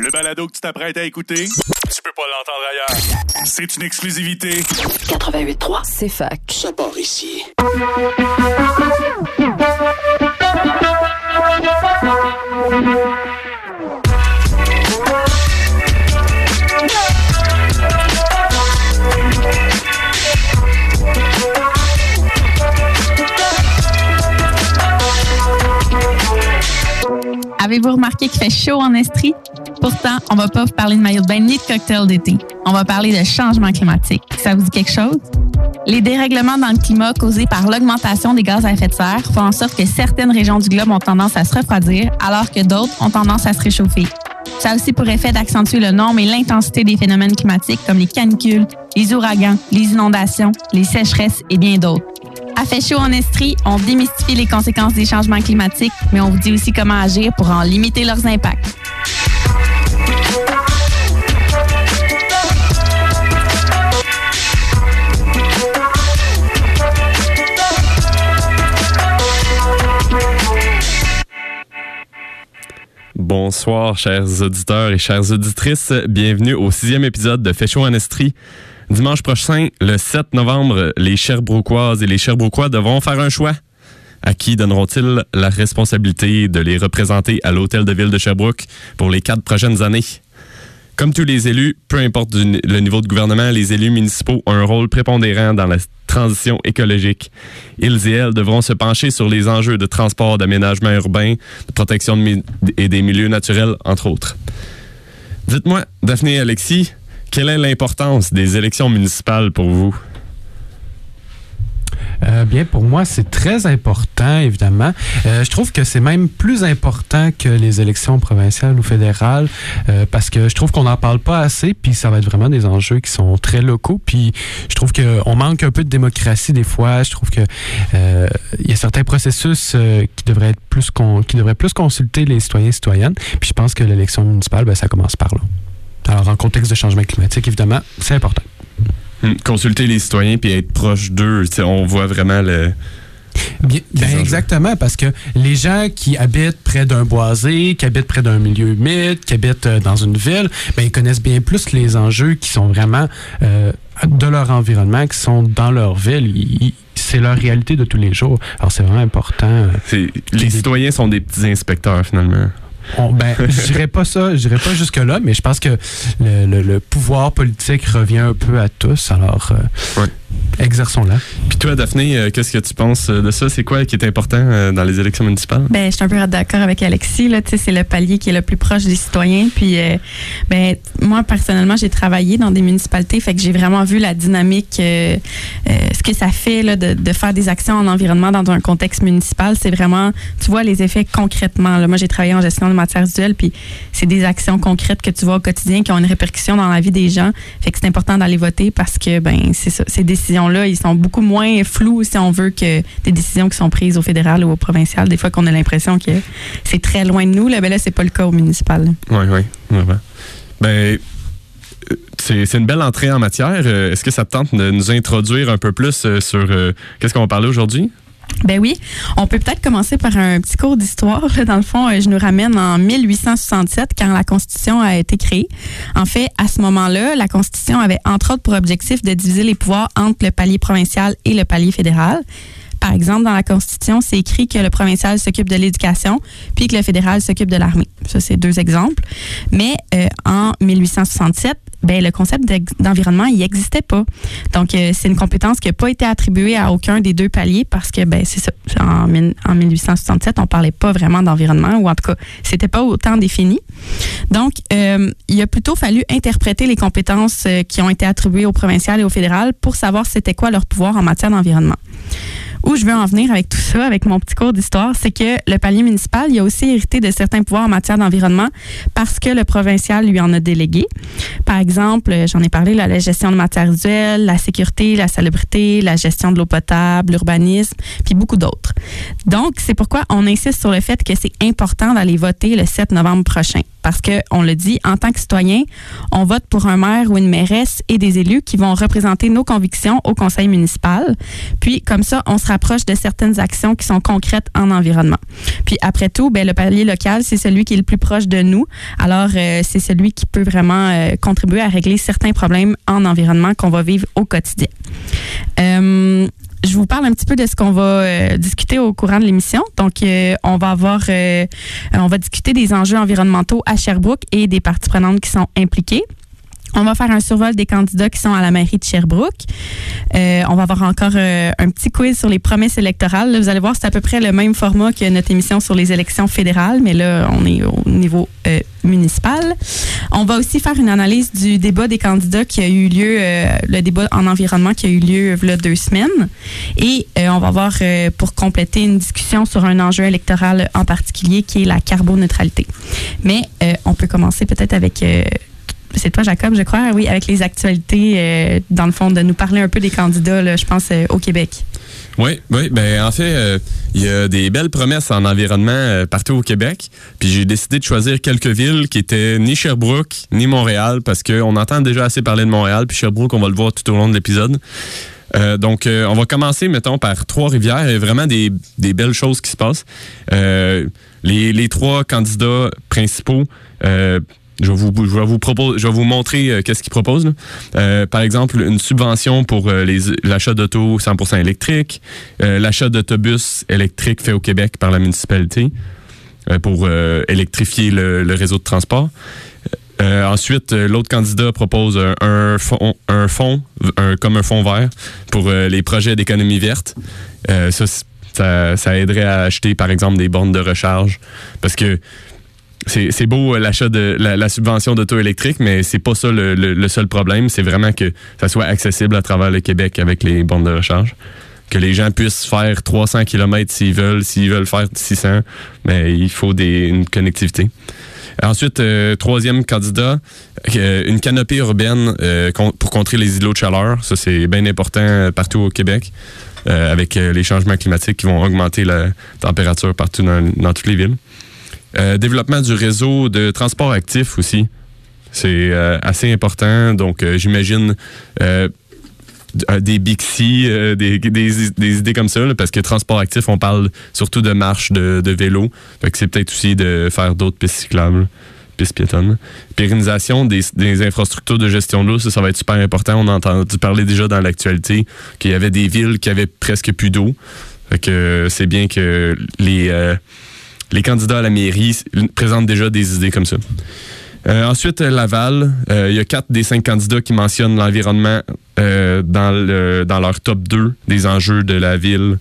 Le balado que tu t'apprêtes à écouter, tu peux pas l'entendre ailleurs. C'est une exclusivité. 88.3, c'est fac. Ça part ici. Avez-vous remarqué qu'il fait chaud en Estrie? Pourtant, on va pas vous parler de maillot de bain ni de cocktail d'été. On va parler de changement climatique. Ça vous dit quelque chose? Les dérèglements dans le climat causés par l'augmentation des gaz à effet de serre font en sorte que certaines régions du globe ont tendance à se refroidir, alors que d'autres ont tendance à se réchauffer. Ça a aussi pour effet d'accentuer le nombre et l'intensité des phénomènes climatiques comme les canicules, les ouragans, les inondations, les sécheresses et bien d'autres. À Fait chaud en Estrie, on démystifie les conséquences des changements climatiques, mais on vous dit aussi comment agir pour en limiter leurs impacts. Bonsoir, chers auditeurs et chères auditrices. Bienvenue au sixième épisode de chaud en Estrie. Dimanche prochain, le 7 novembre, les Sherbrookoises et les Sherbrookois devront faire un choix. À qui donneront-ils la responsabilité de les représenter à l'Hôtel de Ville de Sherbrooke pour les quatre prochaines années? Comme tous les élus, peu importe le niveau de gouvernement, les élus municipaux ont un rôle prépondérant dans la transition écologique. Ils et elles devront se pencher sur les enjeux de transport, d'aménagement urbain, de protection et des milieux naturels, entre autres. Dites-moi, Daphné et Alexis, quelle est l'importance des élections municipales pour vous? Euh, bien, pour moi, c'est très important, évidemment. Euh, je trouve que c'est même plus important que les élections provinciales ou fédérales euh, parce que je trouve qu'on n'en parle pas assez, puis ça va être vraiment des enjeux qui sont très locaux. Puis je trouve qu'on manque un peu de démocratie des fois. Je trouve que il y a certains processus qui devraient être plus qui devraient plus consulter les citoyens et citoyennes. Puis je pense que l'élection municipale, ben, ça commence par là. Alors, en contexte de changement climatique, évidemment, c'est important. Hmm, consulter les citoyens puis être proche d'eux, on voit vraiment le. Bien, ben exactement, parce que les gens qui habitent près d'un boisé, qui habitent près d'un milieu humide, qui habitent euh, dans une ville, ben, ils connaissent bien plus les enjeux qui sont vraiment euh, de leur environnement, qui sont dans leur ville. c'est leur réalité de tous les jours. Alors, c'est vraiment important. Euh, les citoyens sont des petits inspecteurs, finalement ben, je dirais pas ça, je dirais pas jusque-là, mais je pense que le, pouvoir politique revient un peu à tous. Alors, euh, exerçons-la. Puis toi, Daphné, euh, qu'est-ce que tu penses euh, de ça? C'est quoi qui est important dans les élections municipales? Ben, je suis un peu d'accord avec Alexis. Là, c'est le palier qui est le plus proche des citoyens. Puis, ben, moi, personnellement, j'ai travaillé dans des municipalités, fait que j'ai vraiment vu la dynamique, ce que ça fait là, de, de, faire des actions en environnement dans un contexte municipal. C'est vraiment, tu vois les effets concrètement. Là. Moi, j'ai travaillé en gestion de matières usuelles, puis c'est des actions concrètes que tu vois au quotidien qui ont une répercussion dans la vie des gens. Fait que c'est important d'aller voter parce que ben c'est ça, ces décisions-là, ils sont beaucoup moins floues si on veut que des décisions qui sont prises au fédéral ou au provincial. Des fois qu'on a l'impression que c'est très loin de nous, là, ben là c'est pas le cas au municipal. Oui, oui, vraiment. Ben c'est une belle entrée en matière. Euh, est-ce que ça te tente de nous introduire un peu plus euh, sur euh, qu'est-ce qu'on va parler aujourd'hui? Ben oui, on peut peut-être commencer par un petit cours d'histoire. Dans le fond, je nous ramène en 1867 quand la Constitution a été créée. En fait, à ce moment-là, la Constitution avait entre autres pour objectif de diviser les pouvoirs entre le palier provincial et le palier fédéral. Par exemple, dans la Constitution, c'est écrit que le provincial s'occupe de l'éducation, puis que le fédéral s'occupe de l'armée. Ça, c'est deux exemples. Mais euh, en 1867, ben, le concept d'environnement, il n'existait pas. Donc, euh, c'est une compétence qui n'a pas été attribuée à aucun des deux paliers parce que, ben, c'est ça. En, 1867, on parlait pas vraiment d'environnement, ou en tout cas, c'était pas autant défini. Donc, euh, il a plutôt fallu interpréter les compétences euh, qui ont été attribuées au provincial et au fédéral pour savoir c'était quoi leur pouvoir en matière d'environnement. Où je veux en venir avec tout ça, avec mon petit cours d'histoire, c'est que le palier municipal, il a aussi hérité de certains pouvoirs en matière d'environnement parce que le provincial lui en a délégué. Par exemple, j'en ai parlé, la gestion de matières usuelles, la sécurité, la salubrité, la gestion de l'eau potable, l'urbanisme, puis beaucoup d'autres. Donc, c'est pourquoi on insiste sur le fait que c'est important d'aller voter le 7 novembre prochain. Parce que, on le dit, en tant que citoyen, on vote pour un maire ou une mairesse et des élus qui vont représenter nos convictions au conseil municipal. Puis, comme ça, on sera rapproche de certaines actions qui sont concrètes en environnement. Puis après tout, ben, le palier local, c'est celui qui est le plus proche de nous. Alors, euh, c'est celui qui peut vraiment euh, contribuer à régler certains problèmes en environnement qu'on va vivre au quotidien. Euh, je vous parle un petit peu de ce qu'on va discuter au courant de l'émission. Donc, on va avoir, on va discuter des enjeux environnementaux à Sherbrooke et des parties prenantes qui sont impliquées. On va faire un survol des candidats qui sont à la mairie de Sherbrooke. Euh, on va avoir encore euh, un petit quiz sur les promesses électorales. vous allez voir, c'est à peu près le même format que notre émission sur les élections fédérales, mais là, on est au niveau euh, municipal. On va aussi faire une analyse du débat des candidats qui a eu lieu, le débat en environnement qui a eu lieu il y a deux semaines. Et on va avoir, pour compléter, une discussion sur un enjeu électoral en particulier qui est la carboneutralité. Mais on peut commencer peut-être avec c'est toi, Jacob, je crois, oui, avec les actualités, euh, dans le fond, de nous parler un peu des candidats, je pense, euh, au Québec. Oui, oui. Ben, en fait, euh, il y a des belles promesses en environnement partout au Québec. Puis j'ai décidé de choisir quelques villes qui étaient ni Sherbrooke, ni Montréal, parce qu'on entend déjà assez parler de Montréal. Puis Sherbrooke, on va le voir tout au long de l'épisode. donc, on va commencer, mettons, par Trois-Rivières. Il y a vraiment des, belles choses qui se passent. Les, les, trois candidats principaux je vais vous, propose, je vais vous montrer euh, qu'est-ce qu'ils proposent. Euh, par exemple, une subvention pour euh, l'achat d'auto 100% électrique, l'achat d'autobus électriques fait au Québec par la municipalité pour électrifier le, réseau de transport. ensuite, l'autre candidat propose un, fonds, un comme un fonds vert pour les projets d'économie verte. ça, ça, ça, aiderait à acheter, par exemple, des bornes de recharge. Parce que c'est beau euh, l'achat de la, subvention d'auto électrique, mais c'est pas ça le, seul problème. C'est vraiment que ça soit accessible à travers le Québec avec les bornes de recharge. Que les gens puissent faire 300 km s'ils veulent, s'ils veulent faire 600, mais il faut des, une connectivité. Ensuite, euh, troisième candidat, euh, une canopée urbaine pour contrer les îlots de chaleur. Ça, c'est bien important partout au Québec, avec les changements climatiques qui vont augmenter la température partout dans toutes les villes. Euh, développement du réseau de transport actif aussi. C'est euh, assez important. Donc, euh, j'imagine des Bixi, des, idées comme ça, parce que transport actif, on parle surtout de marche, de, vélo. c'est peut-être aussi de faire d'autres pistes cyclables, pistes piétonnes. Pérennisation des, des infrastructures de gestion de l'eau, ça, ça va être super important. On a entendu parler déjà dans l'actualité qu'il y avait des villes qui avaient presque plus d'eau. Fait que c'est bien que les les candidats à la mairie présentent déjà des idées comme ça. Euh, ensuite, Laval, euh, il y a quatre des cinq candidats qui mentionnent l'environnement euh, dans, dans leur top 2 des enjeux de la ville.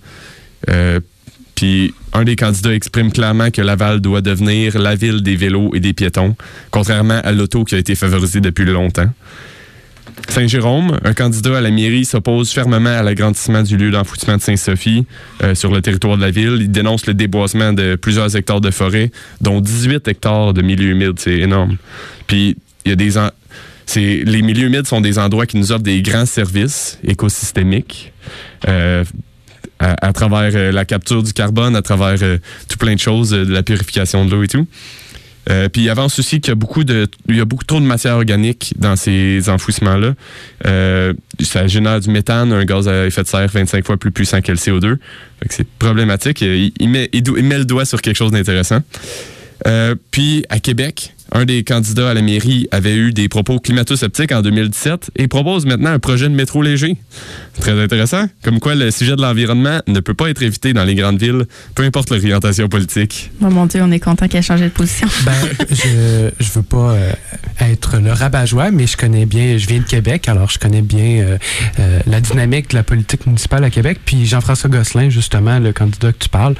Puis un des candidats exprime clairement que Laval doit devenir la ville des vélos et des piétons, contrairement à l'auto qui a été favorisée depuis longtemps. Saint-Jérôme, un candidat à la mairie, s'oppose fermement à l'agrandissement du lieu d'enfouissement de Saint-Sophie euh, sur le territoire de la ville. Il dénonce le déboisement de plusieurs hectares de forêt, dont 18 hectares de milieux humides. C'est énorme. Puis, les milieux humides sont des endroits qui nous offrent des grands services écosystémiques. Euh, à, travers euh, la capture du carbone, à travers tout plein de choses, de la purification de l'eau et tout. Euh, puis il avance aussi qu'il y a beaucoup de il y a beaucoup trop de matière organique dans ces enfouissements-là. Euh, ça génère du méthane, un gaz à effet de serre 25 fois plus puissant que le CO2. C'est problématique. Il, met, le doigt sur quelque chose d'intéressant. Euh, puis à Québec, un des candidats à la mairie avait eu des propos climato-sceptiques en 2017 et propose maintenant un projet de métro léger. Très intéressant. Comme quoi, le sujet de l'environnement ne peut pas être évité dans les grandes villes, peu importe l'orientation politique. Oh mon Dieu, on est content qu'elle ait changé de position. Ben, je, je veux pas euh, être le rabat-joie, mais je connais bien, je viens de Québec, alors je connais bien euh, euh, la dynamique de la politique municipale à Québec. Puis Jean-François Gosselin, justement, le candidat que tu parles,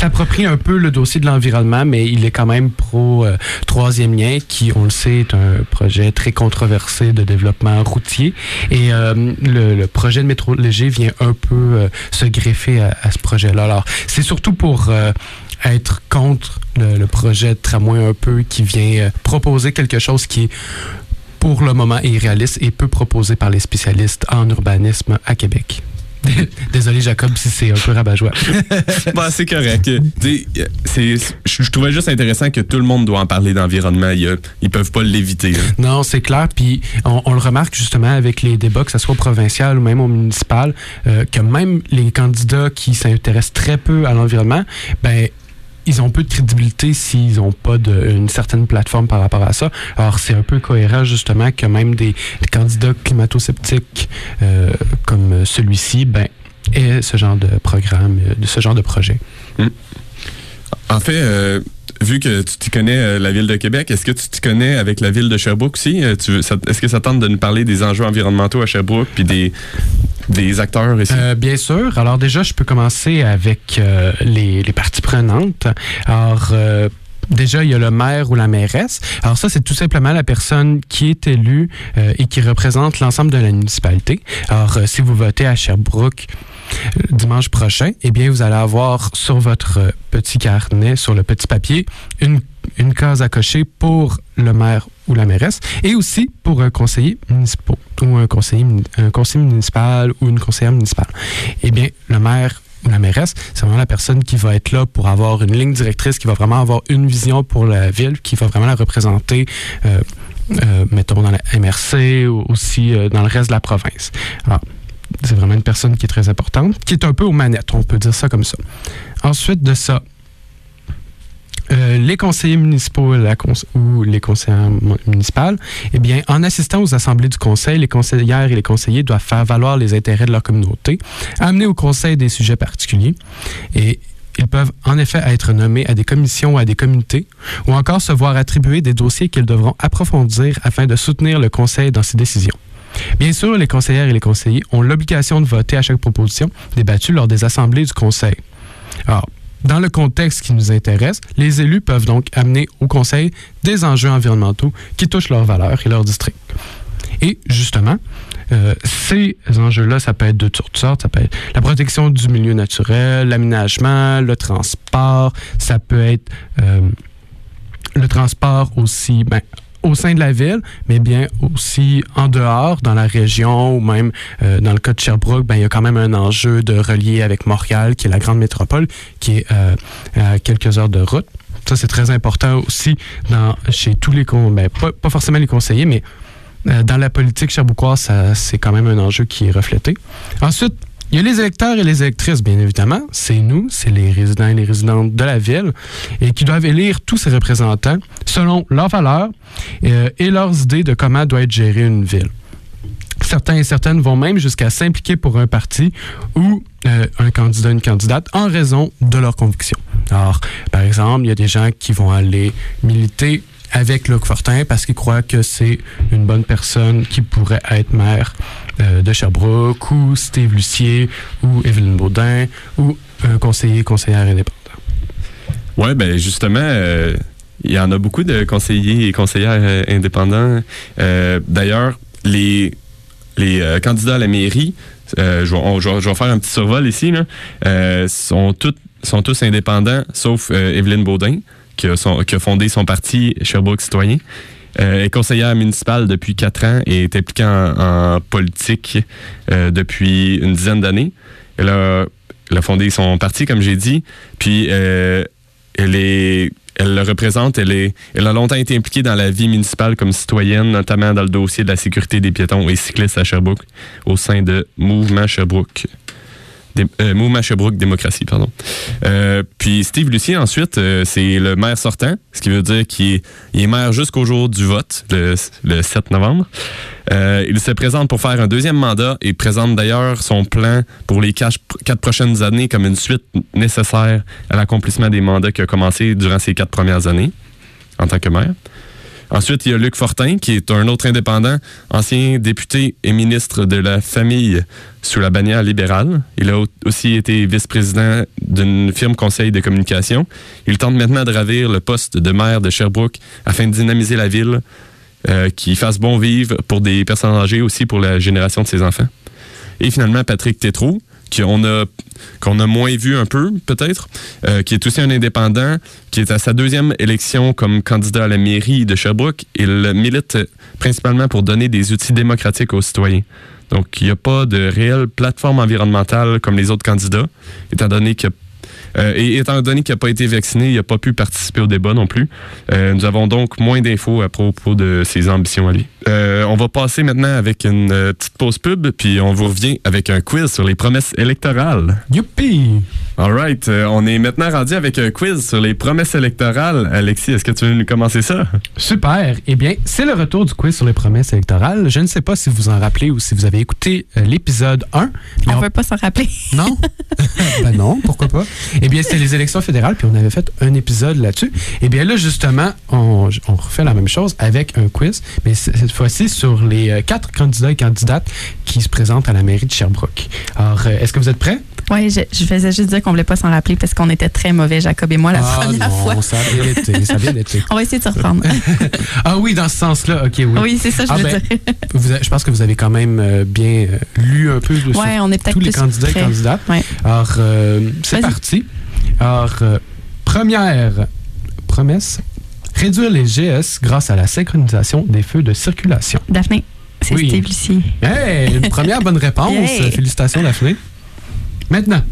s'approprie un peu le dossier de l'environnement, mais il est quand même pro euh, troisième lien, qui, on le sait, est un projet très controversé de développement routier. Et euh, le, projet de métro léger vient un peu euh, se greffer à, ce projet-là. Alors, c'est surtout pour être contre le, le, projet de tramway un peu qui vient proposer quelque chose qui est pour le moment irréaliste et peu proposé par les spécialistes en urbanisme à Québec. Désolé, Jacob, si c'est un peu rabat-joie. bah, c'est correct. Je trouvais juste intéressant que tout le monde doit en parler d'environnement. Ils, ils peuvent pas l'éviter. Non, c'est clair. Puis on, le remarque justement avec les débats, que ce soit provincial ou même au municipal, euh, que même les candidats qui s'intéressent très peu à l'environnement, ben ils ont peu de crédibilité s'ils n'ont pas une certaine plateforme par rapport à ça. Alors, c'est un peu cohérent, justement, que même des, candidats climato-sceptiques euh, comme celui-ci, ben, aient ce genre de programme, euh, ce genre de projet. Hmm. En fait, euh, vu que tu t'y connais la ville de Québec, est-ce que tu t'y connais avec la ville de Sherbrooke aussi? Est-ce que ça tente de nous parler des enjeux environnementaux à Sherbrooke puis des, des acteurs ici? Euh, bien sûr. Alors déjà, je peux commencer avec les, les, parties prenantes. Alors, Déjà, il y a le maire ou la mairesse. Alors ça, c'est tout simplement la personne qui est élue et qui représente l'ensemble de la municipalité. Alors, si vous votez à Sherbrooke, dimanche prochain, eh bien, vous allez avoir sur votre petit carnet, sur le petit papier, une, une case à cocher pour le maire ou la mairesse et aussi pour un conseiller municipal ou un conseiller, un conseiller municipal ou une conseillère municipale. Eh bien, le maire ou la mairesse, c'est vraiment la personne qui va être là pour avoir une ligne directrice, qui va vraiment avoir une vision pour la ville, qui va vraiment la représenter. Euh, euh, mettons dans la MRC ou aussi euh, dans le reste de la province. Alors, c'est vraiment une personne qui est très importante, qui est un peu aux manettes, on peut dire ça comme ça. Ensuite de ça, euh, les conseillers municipaux ou les conseillers municipales, eh bien, en assistant aux assemblées du conseil, les conseillères et les conseillers doivent faire valoir les intérêts de leur communauté, amener au conseil des sujets particuliers et ils peuvent en effet être nommés à des commissions ou à des communautés, ou encore se voir attribuer des dossiers qu'ils devront approfondir afin de soutenir le conseil dans ses décisions. Bien sûr, les conseillères et les conseillers ont l'obligation de voter à chaque proposition débattue lors des assemblées du conseil. Alors, dans le contexte qui nous intéresse, les élus peuvent donc amener au conseil des enjeux environnementaux qui touchent leurs valeurs et leur district. Et justement, euh, ces enjeux-là, ça peut être de toutes sortes. Ça peut être la protection du milieu naturel, l'aménagement, le transport. Ça peut être euh, le transport aussi, ben, au sein de la ville, mais bien aussi en dehors, dans la région ou même euh, dans le cas de Sherbrooke, ben, il y a quand même un enjeu de relier avec Montréal, qui est la grande métropole, qui est euh, à quelques heures de route. Ça, c'est très important aussi dans, chez tous les... Ben, pas, pas forcément les conseillers, mais euh, dans la politique sherbrookoise, c'est quand même un enjeu qui est reflété. Ensuite, il y a les électeurs et les électrices, bien évidemment. C'est nous, c'est les résidents et les résidentes de la ville, et qui doivent élire tous ces représentants selon leurs valeurs euh, et leurs idées de comment doit être gérée une ville. Certains et certaines vont même jusqu'à s'impliquer pour un parti ou euh, un candidat, une candidate, en raison de leurs convictions. Alors, par exemple, il y a des gens qui vont aller militer avec Luc Fortin parce qu'ils croient que c'est une bonne personne qui pourrait être maire euh, de Sherbrooke ou Steve Lucier ou Evelyne Baudin ou un conseiller, conseillère indépendant. Oui, ben justement, euh, il y en a beaucoup de conseillers et conseillères euh, indépendants. D'ailleurs, les, candidats à la mairie, je, vais, faire un petit survol ici, sont, tous indépendants, sauf Evelyne Baudin, qui a, qui a, fondé son parti Sherbrooke Citoyen. Euh, est conseillère municipale depuis quatre ans et est impliquée en, politique euh, depuis une dizaine d'années. Elle a, fondé son parti, comme j'ai dit, puis euh, elle le représente, elle a longtemps été impliquée dans la vie municipale comme citoyenne, notamment dans le dossier de la sécurité des piétons et cyclistes à Sherbrooke, au sein de Mouvement Sherbrooke. Euh, Mouvement Sherbrooke Démocratie, pardon. Euh, puis Steve Lucien, ensuite, euh, c'est le maire sortant, ce qui veut dire qu'il est, maire jusqu'au jour du vote, le, 7 novembre. il se présente pour faire un deuxième mandat et présente d'ailleurs son plan pour les quatre, prochaines années comme une suite nécessaire à l'accomplissement des mandats qui a commencé durant ces quatre premières années en tant que maire. Ensuite, il y a Luc Fortin, qui est un autre indépendant, ancien député et ministre de la Famille sous la bannière libérale. Il a aussi été vice-président d'une firme conseil de communication. Il tente maintenant de ravir le poste de maire de Sherbrooke afin de dynamiser la ville, euh, qui fasse bon vivre pour des personnes âgées, aussi pour la génération de ses enfants. Et finalement, Patrick Tétrault, qu'on a a moins vu un peu, peut-être, euh, qui est aussi un indépendant, qui est à sa deuxième élection comme candidat à la mairie de Sherbrooke. Il milite principalement pour donner des outils démocratiques aux citoyens. Donc, il n'y a pas de réelle plateforme environnementale comme les autres candidats, étant donné qu'il y a euh, et étant donné qu'il n'a pas été vacciné, il n'a pas pu participer au débat non plus. Euh, nous avons donc moins d'infos à propos de ses ambitions à lui. Euh, on va passer maintenant avec une petite pause pub, puis on vous revient avec un quiz sur les promesses électorales. Youpi! All right. on est maintenant rendu avec un quiz sur les promesses électorales. Alexis, est-ce que tu veux nous commencer ça? Super. Eh bien, c'est le retour du quiz sur les promesses électorales. Je ne sais pas si vous en rappelez ou si vous avez écouté l'épisode 1. On ne veut pas s'en rappeler. Non? ben non, pourquoi pas? Eh bien, c'était les élections fédérales, puis on avait fait un épisode là-dessus. Eh bien, là, justement, on, refait la même chose avec un quiz, mais cette fois-ci sur les euh, quatre candidats et candidates qui se présentent à la mairie de Sherbrooke. Alors, euh, est-ce que vous êtes prêts? Oui, je, faisais juste dire qu'on ne voulait pas s'en rappeler parce qu'on était très mauvais, Jacob et moi, la ah première fois. Ça a bien été, ça a bien été. on va essayer de se reprendre. ah oui, dans ce sens-là, OK, oui. Oui, c'est ça, je ah veux ben, dire. je pense que vous avez quand même euh, bien lu un peu de ouais, on est tous les candidats et candidates. Alors, c'est parti. Alors, euh, première promesse, réduire les GS grâce à la synchronisation des feux de circulation. Daphné, c'est oui. Steve Lucie. Hey, une première bonne réponse. Félicitations, Daphné. Maintenant,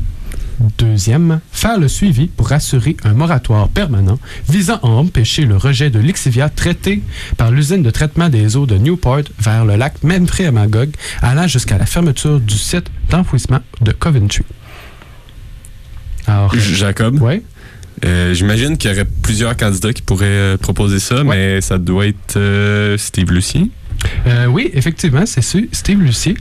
Deuxième, faire le suivi pour assurer un moratoire permanent visant à empêcher le rejet de l'Ixivia traité par l'usine de traitement des eaux de Newport vers le lac Memphis à Magog, allant jusqu'à la fermeture du site d'enfouissement de Coventry. Jacob? Oui? Euh, j'imagine qu'il y aurait plusieurs candidats qui pourraient euh, proposer ça, mais ça doit être euh, Steve Lucie. Oui, effectivement, c'est Steve Lucie.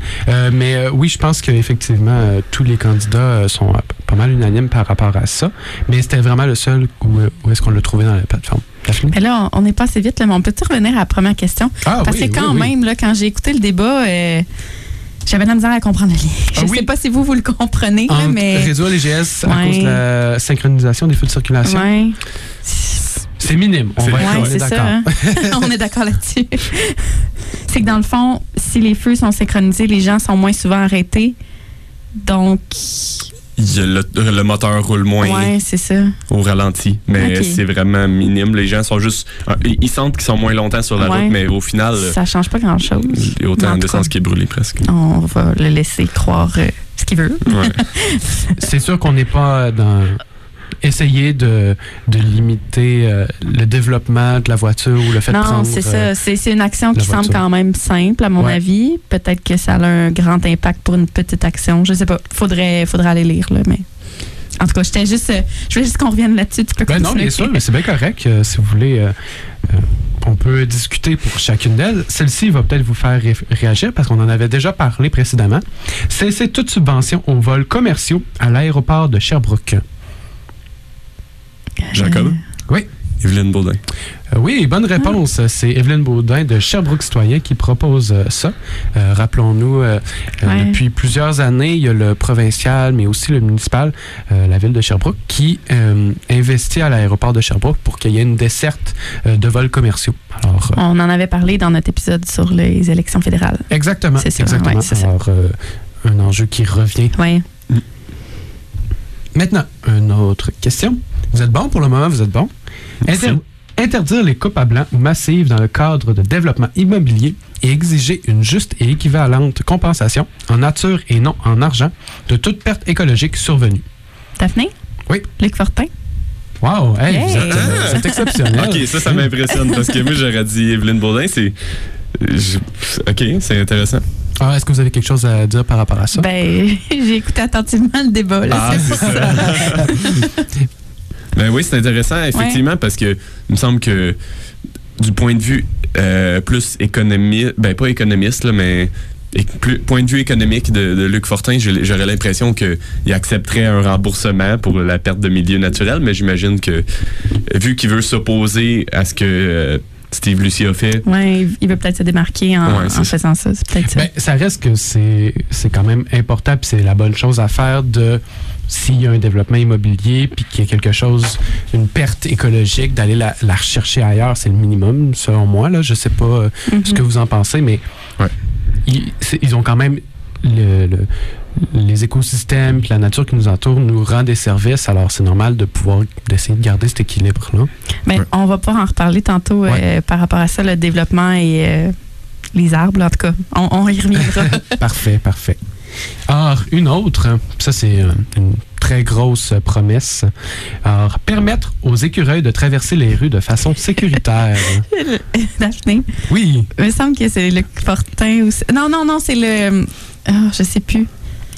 mais oui, je pense qu'effectivement, tous les candidats sont pas mal unanimes par rapport à ça. Mais c'était vraiment le seul où, est-ce qu'on l'a trouvé dans la plateforme. Mais là, on n'est pas assez vite, mais on peut-tu revenir à la première question? Ah, Parce que quand même, Là, quand j'ai écouté le débat, j'avais de la misère à comprendre le lien. Je ne ah sais pas si vous, vous le comprenez, mais. Réduire les GS à cause de la synchronisation des feux de circulation. Ouais. C'est minime. On, va on est d'accord. Hein. on est d'accord là-dessus. c'est que dans le fond, si les feux sont synchronisés, les gens sont moins souvent arrêtés. Donc, le, moteur roule moins au ralenti. Mais c'est vraiment minime. Les gens sont juste. Euh, ils sentent qu'ils sont moins longtemps sur la route, mais au final. Ça change pas grand-chose. Il y a autant d'essence qui est brûlé presque. On va le laisser croire euh, ce qu'il veut. c'est sûr qu'on n'est pas dans essayer de, de limiter euh, le développement de la voiture ou le fait de prendre... Non, c'est ça. Euh, c'est une action qui semble quand même simple, à mon avis. Peut-être que ça a un grand impact pour une petite action. Je sais pas. Faudrait, faudrait aller lire, là, mais... En tout cas, j'étais juste, euh, je voulais juste qu'on revienne là-dessus. Tu peux ben non, bien sûr, mais c'est bien correct. si vous voulez, on peut discuter pour chacune d'elles. Celle-ci va peut-être vous faire réagir parce qu'on en avait déjà parlé précédemment. C'est toute subvention aux vols commerciaux à l'aéroport de Sherbrooke. Jacob? Oui. Evelyne Baudin. Euh, oui, bonne réponse. C'est Evelyne Baudin de Sherbrooke Citoyen qui propose euh, ça. Euh, rappelons-nous, depuis plusieurs années, il y a le provincial, mais aussi le municipal, la ville de Sherbrooke, qui investit à l'aéroport de Sherbrooke pour qu'il y ait une desserte de vols commerciaux. Alors, On en avait parlé dans notre épisode sur les élections fédérales. Exactement. C'est ça. Exactement. Alors, un enjeu qui revient. Oui. Maintenant, une autre question. Vous êtes bon pour le moment, vous êtes bon. interdire les coupes à blanc ou massives dans le cadre de développement immobilier et exiger une juste et équivalente compensation en nature et non en argent de toute perte écologique survenue. Daphné? Oui. Luc Fortin? Wow, hey, vous, êtes, exceptionnel. OK, ça, ça m'impressionne parce que moi, j'aurais dit Evelyne Baudin, c'est. OK, c'est intéressant. Alors, est-ce que vous avez quelque chose à dire par rapport à ça? Ben, j'ai écouté attentivement le débat. Là, ah, c'est ça. Ben oui, c'est intéressant, effectivement, parce que il me semble que du point de vue euh, plus économique, ben pas économiste, là, mais plus, point de vue économique de, Luc Fortin, j'aurais l'impression qu'il accepterait un remboursement pour la perte de milieu naturel, mais j'imagine que vu qu'il veut s'opposer à ce que euh, Steve Lucie a fait. Oui, il veut peut-être se démarquer en, faisant ça. ça. Ben, ça reste que c'est quand même important, puis c'est la bonne chose à faire de s'il y a un développement immobilier, puis qu'il y a quelque chose, une perte écologique, d'aller la, rechercher ailleurs, c'est le minimum, selon moi. Là. Je sais pas euh, ce mhm. que vous en pensez, mais ils, ont quand même le, les écosystèmes, puis la nature qui nous entoure nous rend des services. Alors, c'est normal de pouvoir d'essayer de garder cet équilibre-là. Ben, On va pouvoir en reparler tantôt euh, Ouais. par rapport à ça, le développement et euh, les arbres, en tout cas. On, on y reviendra. Parfait, parfait. Alors, une autre, ça c'est euh, une très grosse euh, promesse. Alors, permettre aux écureuils de traverser les rues de façon sécuritaire. Daphné, Oui, il me semble que c'est le Fortin ou Non, non, non, c'est le. Ah, je sais plus.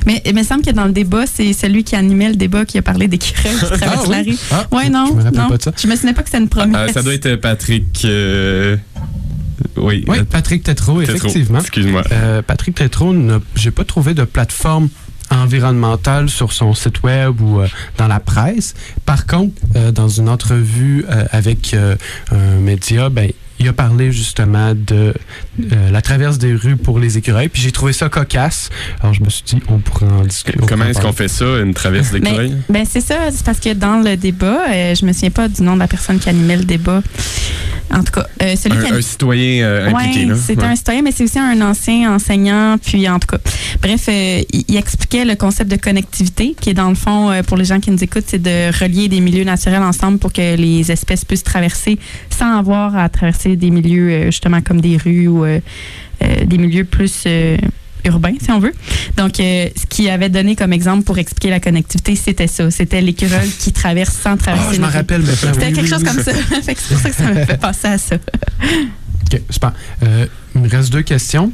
Mais il me semble que dans le débat, c'est celui qui animait le débat qui a parlé d'écureuils qui traversent oui? la rue. Ah, Ouais, non. Je me rappelle non. pas de ça. Je me souvenais pas que c'était une promesse. Euh, ça doit être Patrick. euh, Oui. Oui, Patrick Tétrault. effectivement. Excuse-moi. Euh, Patrick j'ai pas trouvé de plateforme environnementale sur son site web ou euh, dans la presse. Par contre, euh, dans une entrevue euh, avec euh, un média, ben, il a parlé justement de euh, la traverse des rues pour les écureuils. Puis j'ai trouvé ça cocasse. Alors je me suis dit, on pourrait en discuter. Comment est-ce qu'on fait ça, une traverse d'écureuil? Ben c'est ça, c'est parce que dans le débat, euh, je me souviens pas du nom de la personne qui animait le débat. En tout cas, euh, celui qui Un, un citoyen euh, impliqué, Ouais, c'est Ouais. un citoyen, mais c'est aussi un ancien enseignant. Puis, en tout cas, bref, euh, il, il expliquait le concept de connectivité, qui est dans le fond, euh, pour les gens qui nous écoutent, c'est de relier des milieux naturels ensemble pour que les espèces puissent traverser sans avoir à traverser des milieux, euh, justement, comme des rues ou euh, euh, des milieux plus urbains, si on veut. Donc, euh, ce qu'il avait donné comme exemple pour expliquer la connectivité, c'était ça. C'était l'écureuil qui traverse sans traverser Ah, je m'en rappelle. C'était oui, quelque oui, chose oui. comme ça. C'est pour ça que ça me fait penser à ça. OK, super. Euh, il me reste deux questions.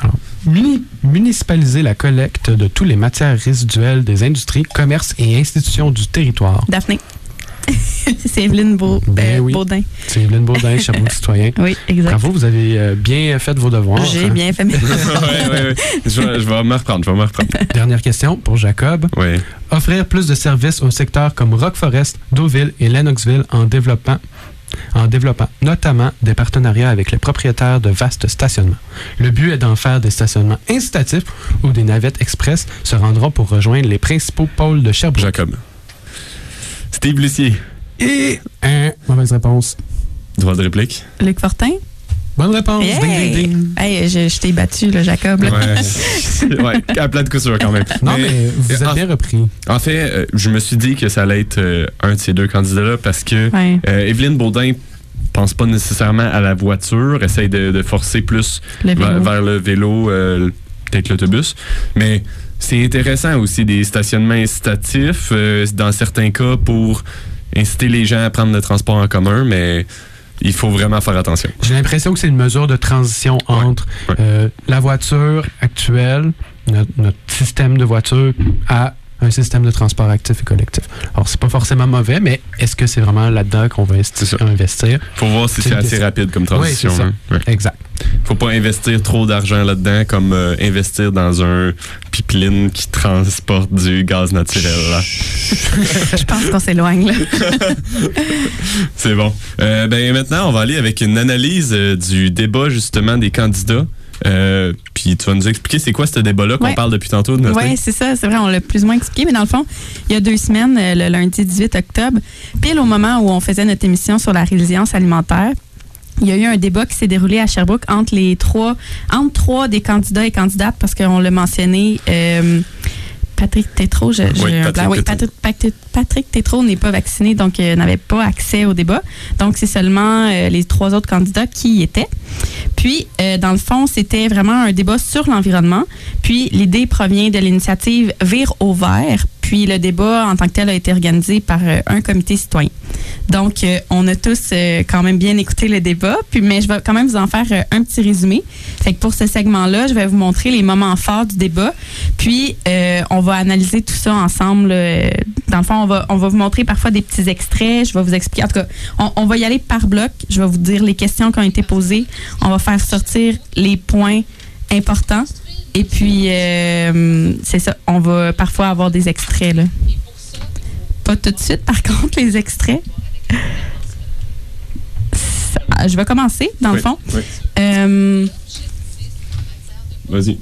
Alors, muni- municipaliser la collecte de tous les matières résiduelles des industries, commerces et institutions du territoire. Daphné. c'est Evelyne Beau, Ben euh, oui. Baudin. C'est Evelyne Baudin, Sherbrooke Citoyen. Oui, exact. Bravo, vous avez euh, bien fait vos devoirs. J'ai bien fait mes ouais, ouais. Je, vais, je vais me reprendre, je vais me reprendre. Dernière question pour Jacob. Ouais. Offrir plus de services aux secteurs comme Rock Forest, Deauville et Lennoxville en développant en développant notamment des partenariats avec les propriétaires de vastes stationnements. Le but est d'en faire des stationnements incitatifs où des navettes express se rendront pour rejoindre les principaux pôles de Sherbrooke. Jacob. Steve Lucier. Et un mauvaise réponse. Droit de réplique. Luc Fortin. Bonne réponse. Hey! Ding, ding, ding. Hey, je, je t'ai battu, là, Jacob. là. Ouais. ouais, à plat de couture quand même. Non, mais, vous en, bien repris. en fait, euh, je me suis dit que ça allait être euh, un de ces deux candidats-là parce que Ouais, euh, Evelyne Baudin pense pas nécessairement à la voiture, essaye de, de forcer plus le vers, vers le vélo, euh, peut-être l'autobus. Mais c'est intéressant aussi des stationnements incitatifs, euh, dans certains cas, pour inciter les gens à prendre le transport en commun, mais il faut vraiment faire attention. J'ai l'impression que c'est une mesure de transition entre ouais. euh, la voiture actuelle, notre, notre système de voiture, à un système de transport actif et collectif. Alors, c'est pas forcément mauvais, mais est-ce que c'est vraiment là-dedans qu'on va investir? faut voir si C'est assez rapide comme transition. Oui, ça. hein. Ouais. Exact. Faut pas investir trop d'argent là-dedans comme euh, investir dans un pipeline qui transporte du gaz naturel. là. Je pense qu'on s'éloigne. C'est bon. Euh, ben maintenant, on va aller avec une analyse euh, du débat justement des candidats. Euh, puis tu vas nous expliquer c'est quoi ce débat-là qu'on Ouais. parle depuis tantôt. Notre Oui, c'est ça, c'est vrai, on l'a plus ou moins expliqué, mais dans le fond, il y a deux semaines, le lundi 18 octobre, pile au moment où on faisait notre émission sur la résilience alimentaire, il y a eu un débat qui s'est déroulé à Sherbrooke entre les trois, entre trois des candidats et candidates, parce qu'on l'a mentionné. euh, Patrick Tétrault, je, Oui, Patrick. Oui, Tétrault. Patrick, Patrick, Patrick Tétrault n'est pas vacciné, donc euh, n'avait pas accès au débat. Donc, c'est seulement euh, les trois autres candidats qui y étaient. Puis, euh, dans le fond, c'était vraiment un débat sur l'environnement. Puis, l'idée provient de l'initiative Vire au vert. Puis, le débat en tant que tel a été organisé par euh, un comité citoyen. Donc, euh, on a tous euh, quand même bien écouté le débat. Mais je vais quand même vous en faire un petit résumé. Fait que pour ce segment-là, je vais vous montrer les moments forts du débat. Puis, on va analyser tout ça ensemble. dans le fond, on va, on va vous montrer parfois des petits extraits. Je vais vous expliquer. En tout cas, on, on va y aller par bloc. Je vais vous dire les questions qui ont été posées. On va faire sortir les points importants. Et puis, euh, c'est ça. On va parfois avoir des extraits. Là. Pas tout de suite, par contre, les extraits. Ça- je vais commencer, dans le fond. oui. Euh, Vas-y.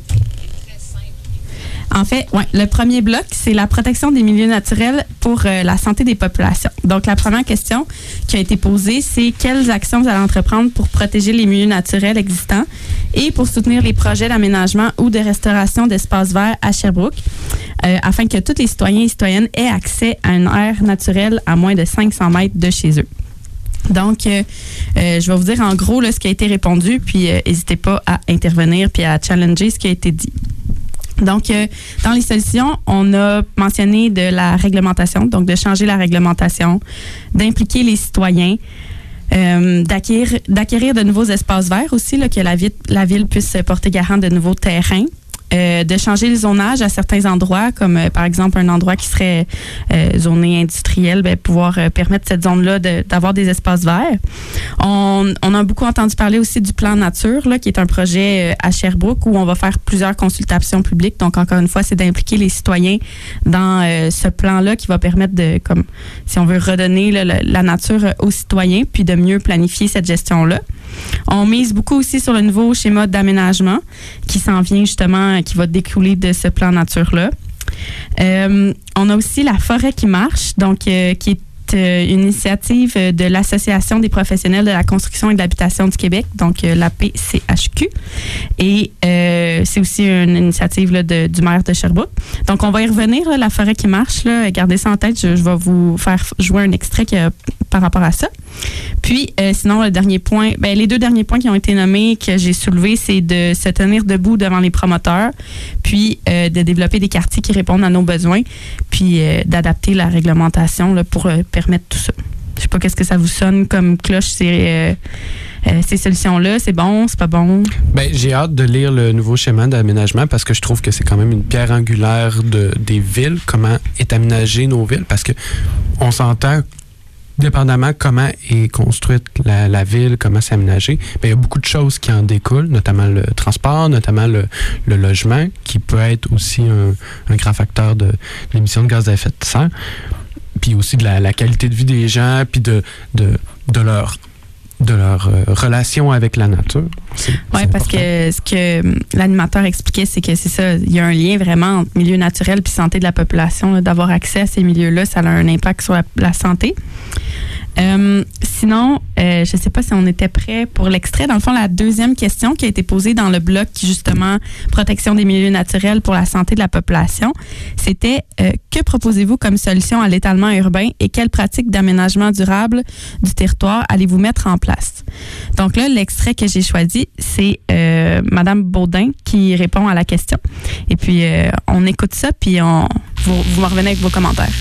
En fait, ouais, le premier bloc, c'est la protection des milieux naturels pour euh, la santé des populations. Donc, la première question qui a été posée, c'est quelles actions vous allez entreprendre pour protéger les milieux naturels existants? Et pour soutenir les projets d'aménagement ou de restauration d'espaces verts à Sherbrooke, euh, afin que tous les citoyens et citoyennes aient accès à une air naturelle à moins de 500 mètres de chez eux. Donc, euh, euh, je vais vous dire en gros ce qui a été répondu, puis n'hésitez pas à intervenir puis à challenger ce qui a été dit. Donc, dans les solutions, on a mentionné de la réglementation, donc de changer la réglementation, d'impliquer les citoyens, d'acquérir de nouveaux espaces verts aussi, là, que la ville puisse porter garant de nouveaux terrains. Euh, de changer le zonage à certains endroits, comme euh, par exemple un endroit qui serait euh, zoné industriel, ben, pouvoir permettre cette zone-là d'avoir des espaces verts. On, on, a beaucoup entendu parler aussi du plan nature, là, qui est un projet à Sherbrooke où on va faire plusieurs consultations publiques. Donc, encore une fois, c'est d'impliquer les citoyens dans ce plan-là qui va permettre de, comme si on veut redonner la nature aux citoyens, puis de mieux planifier cette gestion-là. On mise beaucoup aussi sur le nouveau schéma d'aménagement qui s'en vient justement, qui va découler de ce plan nature-là. Euh, on a aussi la forêt qui marche, donc euh, qui est euh, une initiative de l'Association des professionnels de la construction et de l'habitation du Québec, donc la PCHQ. Et c'est aussi une initiative du maire de Sherbrooke. Donc, on va y revenir, la forêt qui marche. Gardez ça en tête. Je, vais vous faire jouer un extrait par rapport à ça. Puis, euh, sinon, le dernier point, ben, les deux derniers points qui ont été nommés, que j'ai soulevés, c'est de se tenir debout devant les promoteurs, puis euh, de développer des quartiers qui répondent à nos besoins, puis euh, d'adapter la réglementation pour permettre tout. Je sais pas qu'est-ce que ça vous sonne comme cloche, ces, ces solutions-là. C'est bon, c'est pas bon? Ben, j'ai hâte de lire le nouveau schéma d'aménagement parce que je trouve que c'est quand même une pierre angulaire de, des villes, comment est aménagé nos villes, parce que on s'entend dépendamment comment est construite la, ville, comment c'est aménagé, ben, il y a beaucoup de choses qui en découlent, notamment le transport, notamment le, logement, qui peut être aussi un, grand facteur de, l'émission de gaz à effet de serre, puis aussi de la, qualité de vie des gens, puis de, de, de leur de leur euh, relation avec la nature. Oui, parce que ce que hum, l'animateur expliquait, c'est que c'est ça, il y a un lien vraiment entre milieu naturel et santé de la population. D'avoir accès à ces milieux-là, ça a un impact sur la santé. Euh, sinon, euh, je ne sais pas si on était prêt pour l'extrait. Dans le fond, la deuxième question qui a été posée dans le bloc, justement, protection des milieux naturels pour la santé de la population, c'était euh, que proposez-vous comme solution à l'étalement urbain et quelles pratiques d'aménagement durable du territoire allez-vous mettre en place? Donc là, l'extrait que j'ai choisi, c'est Madame Baudin qui répond à la question. Et puis, on écoute ça, puis on, vous, vous me revenez avec vos commentaires.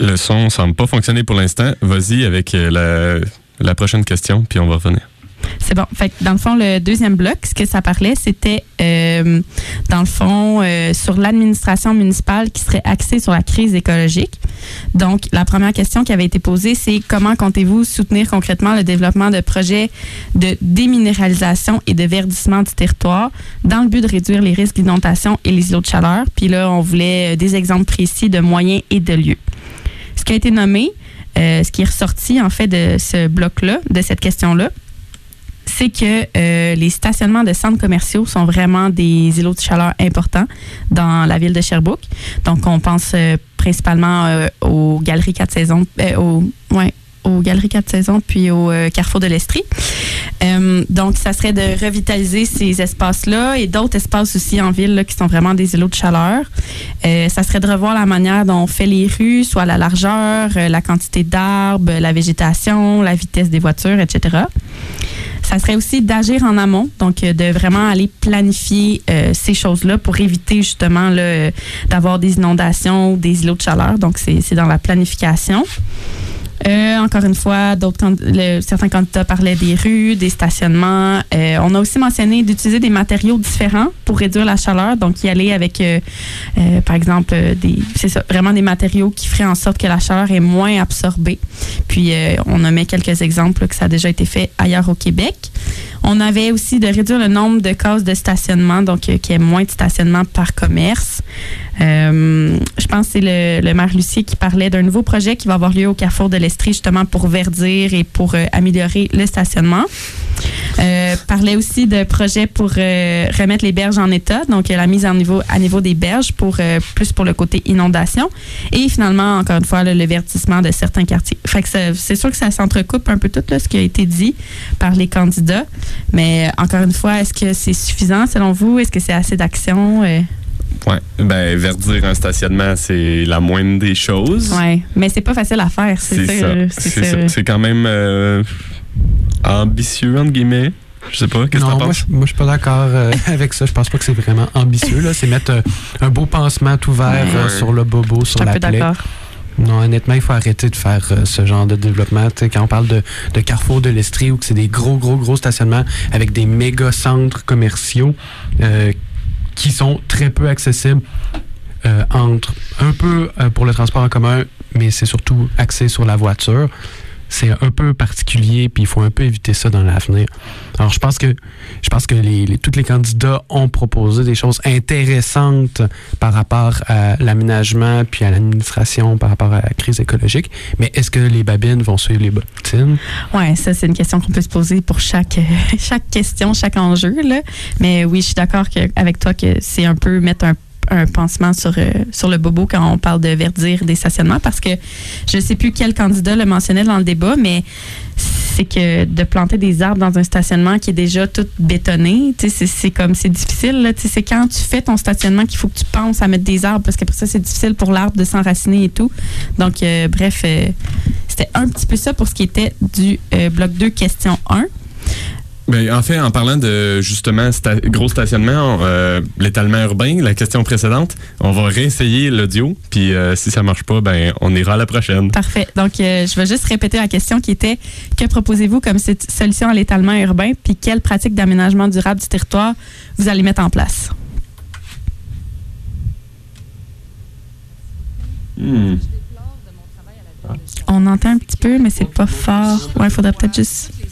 Le son semble pas fonctionner pour l'instant. Vas-y avec euh, la, prochaine question, puis on va revenir. C'est bon. Fait dans le fond, le deuxième bloc, ce que ça parlait, c'était euh, dans le fond euh, sur l'administration municipale qui serait axée sur la crise écologique. Donc, la première question qui avait été posée, c'est comment comptez-vous soutenir concrètement le développement de projets de déminéralisation et de verdissement du territoire dans le but de réduire les risques d'inondation et les îlots de chaleur? Puis là, on voulait des exemples précis de moyens et de lieux qui a été nommé, euh, ce qui est ressorti en fait de ce bloc-là, de cette question-là, c'est que euh, les stationnements de centres commerciaux sont vraiment des îlots de chaleur importants dans la ville de Sherbrooke. Donc, on pense euh, principalement aux galeries quatre saisons, aux, ouais, aux Galeries Quatre Saisons puis au euh, Carrefour de l'Estrie. Euh, donc, ça serait de revitaliser ces espaces-là et d'autres espaces aussi en ville qui sont vraiment des îlots de chaleur. Euh, ça serait de revoir la manière dont on fait les rues, soit la largeur, la quantité d'arbres, la végétation, la vitesse des voitures, etc. Ça serait aussi d'agir en amont, donc de vraiment aller planifier ces choses-là pour éviter justement d'avoir des inondations ou des îlots de chaleur. Donc, c'est dans la planification. Euh, encore une fois, d'autres certains candidats parlaient des rues, des stationnements. Euh, on a aussi mentionné d'utiliser des matériaux différents pour réduire la chaleur, donc y aller avec, euh, par exemple, des, c'est ça, vraiment des matériaux qui feraient en sorte que la chaleur est moins absorbée. Puis on a mis quelques exemples que ça a déjà été fait ailleurs au Québec. On avait aussi de réduire le nombre de cases de stationnement, donc qu'il y ait moins de stationnement par commerce. Je pense que c'est le, le maire Lucier qui parlait d'un nouveau projet qui va avoir lieu au Carrefour de l'Estrie, justement pour verdir et pour euh, améliorer le stationnement. Euh, parlait aussi de projets pour euh, remettre les berges en état, donc euh, la mise en niveau, à niveau des berges pour euh, plus pour le côté inondation. Et finalement, encore une fois, le verdissement de certains quartiers. Fait que c'est sûr que ça s'entrecoupe un peu tout là, ce qui a été dit par les candidats. Mais euh, encore une fois, est-ce que c'est suffisant selon vous? Est-ce que c'est assez d'action? Ouais. Ben, verdir un stationnement, c'est la moindre des choses. ouais. Mais c'est pas facile à faire. C'est ça. C'est ça. quand même euh, ambitieux, entre guillemets. Je sais pas. Qu'est-ce que Non, t'en moi, penses? moi, je suis pas d'accord euh, avec ça. Je pense pas que c'est vraiment ambitieux. là. C'est mettre euh, un beau pansement tout vert Ouais. euh, sur le bobo, Je sur la plaie. d'accord. Non, honnêtement, il faut arrêter de faire euh, ce genre de développement. Tu sais, quand on parle de, de Carrefour de l'Estrie, où que c'est des gros, gros, gros stationnements avec des méga centres commerciaux euh, qui sont très peu accessibles euh, entre un peu euh, pour le transport en commun, mais c'est surtout axé sur la voiture. C'est un peu particulier, puis il faut un peu éviter ça dans l'avenir. Alors, je pense que je pense que les, les- tous les candidats ont proposé des choses intéressantes par rapport à l'aménagement puis à l'administration par rapport à la crise écologique. Mais est-ce que les babines vont suivre les bottines? Ouais, ça c'est une question qu'on peut se poser pour chaque chaque question, chaque enjeu là. Mais oui, je suis d'accord avec toi que c'est un peu mettre un un pansement sur, euh, sur le bobo quand on parle de verdir des stationnements parce que je ne sais plus quel candidat le mentionnait dans le débat, mais c'est que de planter des arbres dans un stationnement qui est déjà tout bétonné, c'est- comme c'est difficile. C'est quand tu fais ton stationnement qu'il faut que tu penses à mettre des arbres parce que pour ça c'est difficile pour l'arbre de s'enraciner et tout. Donc euh, bref, euh, c'était un petit peu ça pour ce qui était du bloc 2, question 1. Ben, en fait, en parlant de justement sta- gros stationnement, euh, l'étalement urbain, la question précédente, on va réessayer l'audio, puis euh, si ça marche pas, ben on ira à la prochaine. Parfait. Donc, euh, je vais juste répéter la question qui était que proposez-vous comme solution à l'étalement urbain, puis quelles pratiques d'aménagement durable du territoire vous allez mettre en place? Hmm. On entend un petit peu, mais c'est pas fort. Ouais, il faudrait peut-être juste. Les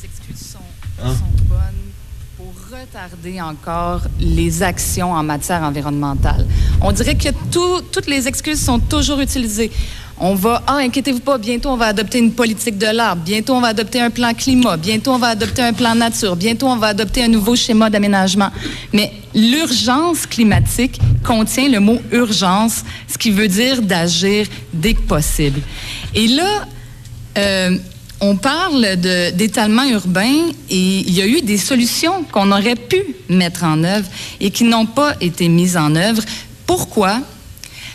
pour retarder encore les actions en matière environnementale. On dirait que tout- toutes les excuses sont toujours utilisées. On va, ah, inquiétez-vous pas, bientôt on va adopter une politique de l'arbre, bientôt on va adopter un plan climat, bientôt on va adopter un plan nature, bientôt on va adopter un nouveau schéma d'aménagement. Mais l'urgence climatique contient le mot urgence, ce qui veut dire d'agir dès que possible. Et là, euh, on parle d'étalement urbain et il y a eu des solutions qu'on aurait pu mettre en œuvre et qui n'ont pas été mises en œuvre. Pourquoi?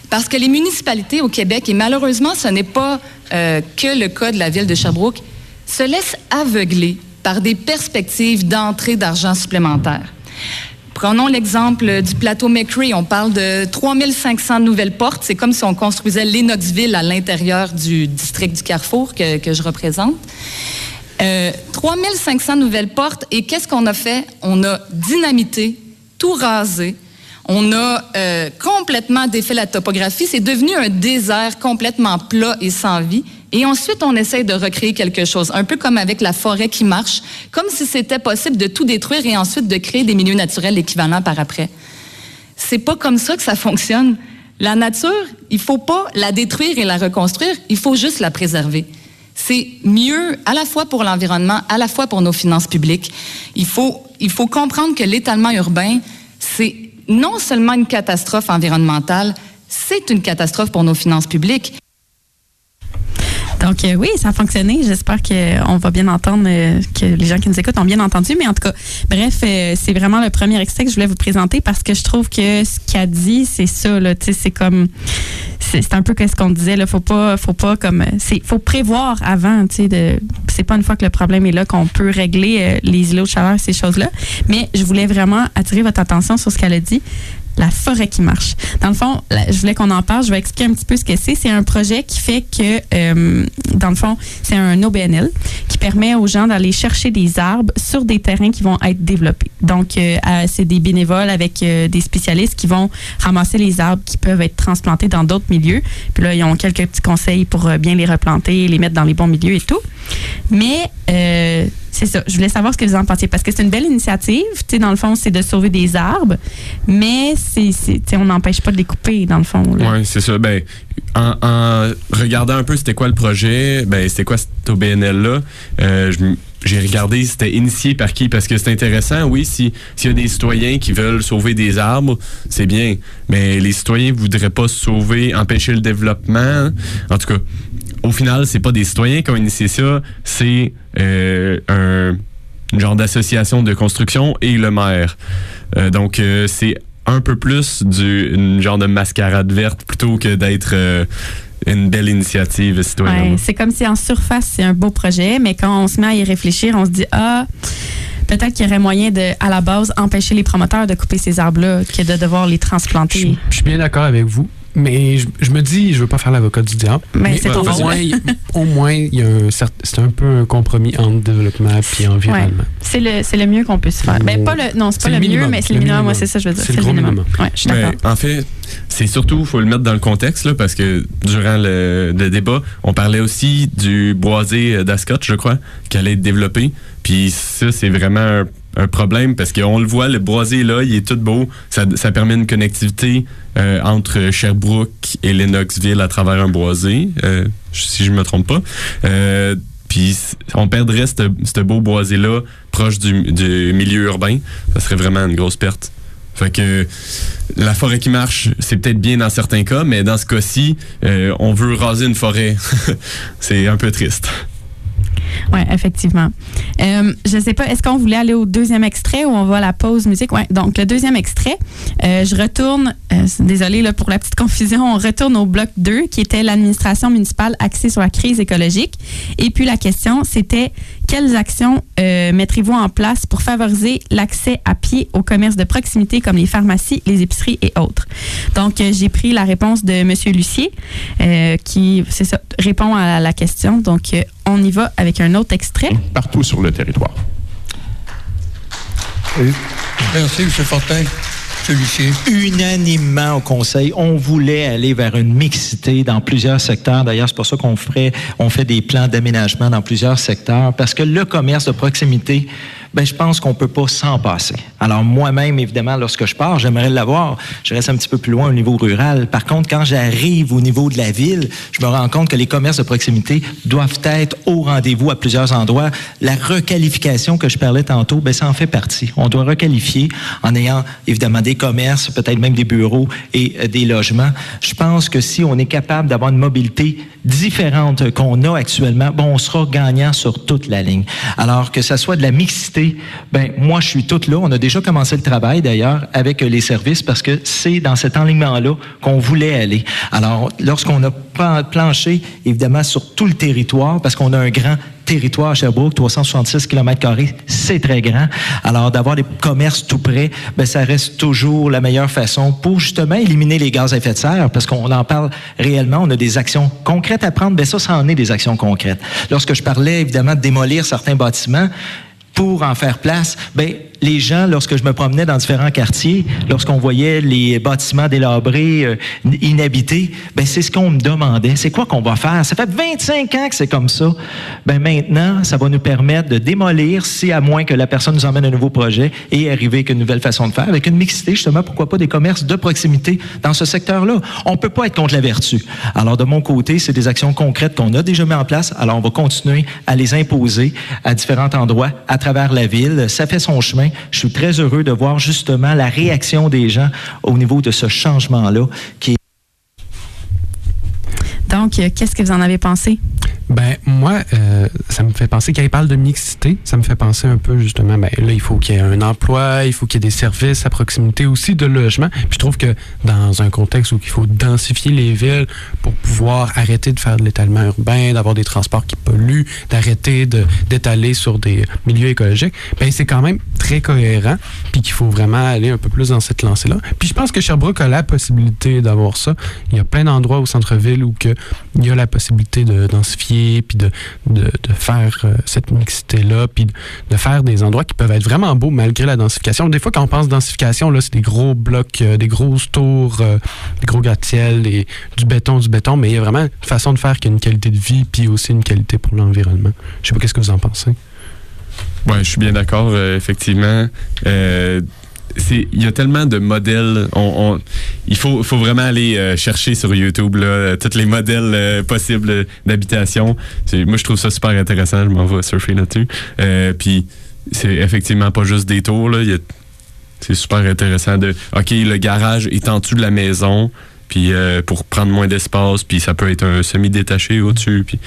Parce que les municipalités au Québec, et malheureusement ce n'est pas euh, que le cas de la ville de Sherbrooke, se laissent aveugler par des perspectives d'entrée d'argent supplémentaire. Prenons l'exemple du plateau McCree. On parle de 3500 nouvelles portes. C'est comme si on construisait Lennoxville à l'intérieur du district du Carrefour que, que je représente. Euh, 3500 nouvelles portes. Et qu'est-ce qu'on a fait? On a dynamité, tout rasé. On a euh, complètement défait la topographie. C'est devenu un désert complètement plat et sans vie. Et ensuite, on essaye de recréer quelque chose, un peu comme avec la forêt qui marche, comme si c'était possible de tout détruire et ensuite de créer des milieux naturels équivalents par après. C'est pas comme ça que ça fonctionne. La nature, il faut pas la détruire et la reconstruire, il faut juste la préserver. C'est mieux à la fois pour l'environnement, à la fois pour nos finances publiques. Il faut, il faut comprendre que l'étalement urbain, c'est non seulement une catastrophe environnementale, c'est une catastrophe pour nos finances publiques. Donc, euh, oui, ça a fonctionné. J'espère qu'on va bien entendre, euh, que les gens qui nous écoutent ont bien entendu. Mais en tout cas, bref, euh, c'est vraiment le premier extrait que je voulais vous présenter parce que je trouve que ce qu'il a dit, c'est ça. Tu sais, c'est comme. C'est un peu ce qu'on disait. Là, faut pas, faut pas comme. Faut prévoir avant. tu sais, c'est pas une fois que le problème est là qu'on peut régler les îlots de chaleur, ces choses-là. Mais je voulais vraiment attirer votre attention sur ce qu'elle a dit la forêt qui marche. Dans le fond, je voulais qu'on en parle. Je vais expliquer un petit peu ce que c'est. C'est un projet qui fait que, euh, dans le fond, c'est un OBNL qui permet aux gens d'aller chercher des arbres sur des terrains qui vont être développés. Donc, euh, c'est des bénévoles avec euh, des spécialistes qui vont ramasser les arbres qui peuvent être transplantés dans d'autres milieux. Puis là, ils ont quelques petits conseils pour bien les replanter, les mettre dans les bons milieux et tout. Mais c'est ça. Je voulais savoir ce que vous en pensiez parce que c'est une belle initiative. Tu sais, dans le fond, c'est de sauver des arbres, mais c'est, c'est- on n'empêche pas de les couper, dans le fond. Oui, c'est ça. Ben, en, en regardant un peu c'était quoi le projet, ben, c'était quoi cet OBNL-là, euh, j'ai regardé c'était initié par qui parce que c'est intéressant oui si s'il y a des citoyens qui veulent sauver des arbres c'est bien mais les citoyens voudraient pas sauver empêcher le développement en tout cas au final c'est pas des citoyens qui ont initié ça c'est un genre d'association de construction et le maire euh, donc euh, c'est un peu plus du une genre de mascarade verte plutôt que d'être une belle initiative citoyenne. Ouais, c'est comme si en surface, c'est un beau projet, mais quand on se met à y réfléchir, on se dit, ah, peut-être qu'il y aurait moyen de, à la base, empêcher les promoteurs de couper ces arbres-là que de devoir les transplanter. Je, suis bien d'accord avec vous. Mais je, me dis, je veux pas faire l'avocat du diable. Mais, c'est au, moins, au moins, il y a un c'est un peu un compromis entre développement et environnement. C'est le, le mieux qu'on puisse faire. Ben, pas le, non, c'est pas le, mieux, mais c'est le, minimum. Moi, c'est ça, je veux dire. C'est le, le minimum. Ouais, je suis d'accord. En fait, c'est surtout, il faut le mettre dans le contexte, là, parce que durant le, débat, on parlait aussi du boisé d'Ascot, je crois, qui allait être développé. Puis ça, c'est vraiment un, problème parce qu'on le voit, le boisé là, il est tout beau. Ça, permet une connectivité euh, entre Sherbrooke et Lennoxville à travers un boisé, euh, si je me trompe pas. Euh, puis on perdrait ce beau boisé-là proche du, du milieu urbain. Ça serait vraiment une grosse perte. Fait que la forêt qui marche, c'est peut-être bien dans certains cas, mais dans ce cas-ci, euh, on veut raser une forêt. c'est un peu triste. Oui, effectivement. Euh, je ne sais pas, est-ce qu'on voulait aller au deuxième extrait ou on va à la pause musique? Oui, donc le deuxième extrait, euh, je retourne, désolé pour la petite confusion, on retourne au bloc 2 qui était l'administration municipale axée sur la crise écologique. Et puis la question, c'était quelles actions mettrez-vous en place pour favoriser l'accès à pied aux commerces de proximité comme les pharmacies, les épiceries et autres? Donc, j'ai pris la réponse de M. Lucier qui, c'est ça, répond à la question. Donc, on y va avec un autre extrait. Partout sur le territoire. Merci, M. Fortin. Unanimement au Conseil, on voulait aller vers une mixité dans plusieurs secteurs. D'ailleurs, c'est pour ça qu'on ferait, on fait des plans d'aménagement dans plusieurs secteurs, parce que le commerce de proximité, ben, je pense qu'on peut pas s'en passer. Alors, moi-même, évidemment, lorsque je pars, j'aimerais l'avoir. Je reste un petit peu plus loin au niveau rural. Par contre, quand j'arrive au niveau de la ville, je me rends compte que les commerces de proximité doivent être au rendez-vous à plusieurs endroits. La requalification que je parlais tantôt, ben, ça en fait partie. On doit requalifier en ayant, évidemment, des commerces, peut-être même des bureaux et euh, des logements. Je pense que si on est capable d'avoir une mobilité différente qu'on a actuellement, bon, on sera gagnant sur toute la ligne. Alors que ça soit de la mixité, ben moi je suis toute là. On a déjà commencé le travail d'ailleurs avec les services parce que c'est dans cet enlignement-là qu'on voulait aller. Alors lorsqu'on a planché évidemment sur tout le territoire parce qu'on a un grand territoire à Sherbrooke, 366 km, c'est très grand. Alors, d'avoir des commerces tout près, ben, ça reste toujours la meilleure façon pour justement éliminer les gaz à effet de serre, parce qu'on en parle réellement, on a des actions concrètes à prendre, ben ça, ça en est des actions concrètes. Lorsque je parlais évidemment de démolir certains bâtiments, pour en faire place, ben les gens, lorsque je me promenais dans différents quartiers, lorsqu'on voyait les bâtiments délabrés, euh, inhabités, ben c'est ce qu'on me demandait. C'est quoi qu'on va faire? Ça fait 25 ans que c'est comme ça. Ben maintenant, ça va nous permettre de démolir, si à moins que la personne nous emmène un nouveau projet et arriver avec une nouvelle façon de faire, avec une mixité, justement, pourquoi pas des commerces de proximité dans ce secteur-là. On peut pas être contre la vertu. Alors, de mon côté, c'est des actions concrètes qu'on a déjà mis en place. Alors, on va continuer à les imposer à différents endroits à travers la ville. Ça fait son chemin. Je suis très heureux de voir justement la réaction des gens au niveau de ce changement-là donc, euh, qu'est-ce que vous en avez pensé? Ben moi, euh, ça me fait penser qu'il parle de mixité, ça me fait penser un peu justement, ben là il faut qu'il y ait un emploi, il faut qu'il y ait des services à proximité aussi de logement. Puis je trouve que dans un contexte où il faut densifier les villes pour pouvoir arrêter de faire de l'étalement urbain, d'avoir des transports qui polluent, d'arrêter d'étaler sur des milieux écologiques, ben c'est quand même très cohérent, puis qu'il faut vraiment aller un peu plus dans cette lancée-là. Puis je pense que Sherbrooke a la possibilité d'avoir ça. Il y a plein d'endroits au centre-ville où que il y a la possibilité de densifier, puis de, de, faire euh, cette mixité-là, puis de, faire des endroits qui peuvent être vraiment beaux malgré la densification. Des fois, quand on pense densification, là, c'est des gros blocs, euh, des grosses tours, euh, des gros gratte-ciel, du béton, du béton, mais il y a vraiment une façon de faire qui a une qualité de vie, puis aussi une qualité pour l'environnement. Je sais pas qu'est-ce que vous en pensez. Oui, je suis bien d'accord, effectivement il y a tellement de modèles. On, il faut, faut vraiment aller euh, chercher sur YouTube là, euh, tous les modèles euh, possibles d'habitation. Moi, je trouve ça super intéressant. Je m'en vais surfer là-dessus. Puis, c'est effectivement pas juste des tours. C'est super intéressant de. OK, le garage est en dessous de la maison. Puis pour prendre moins d'espace, puis ça peut être un semi-détaché au-dessus. Puis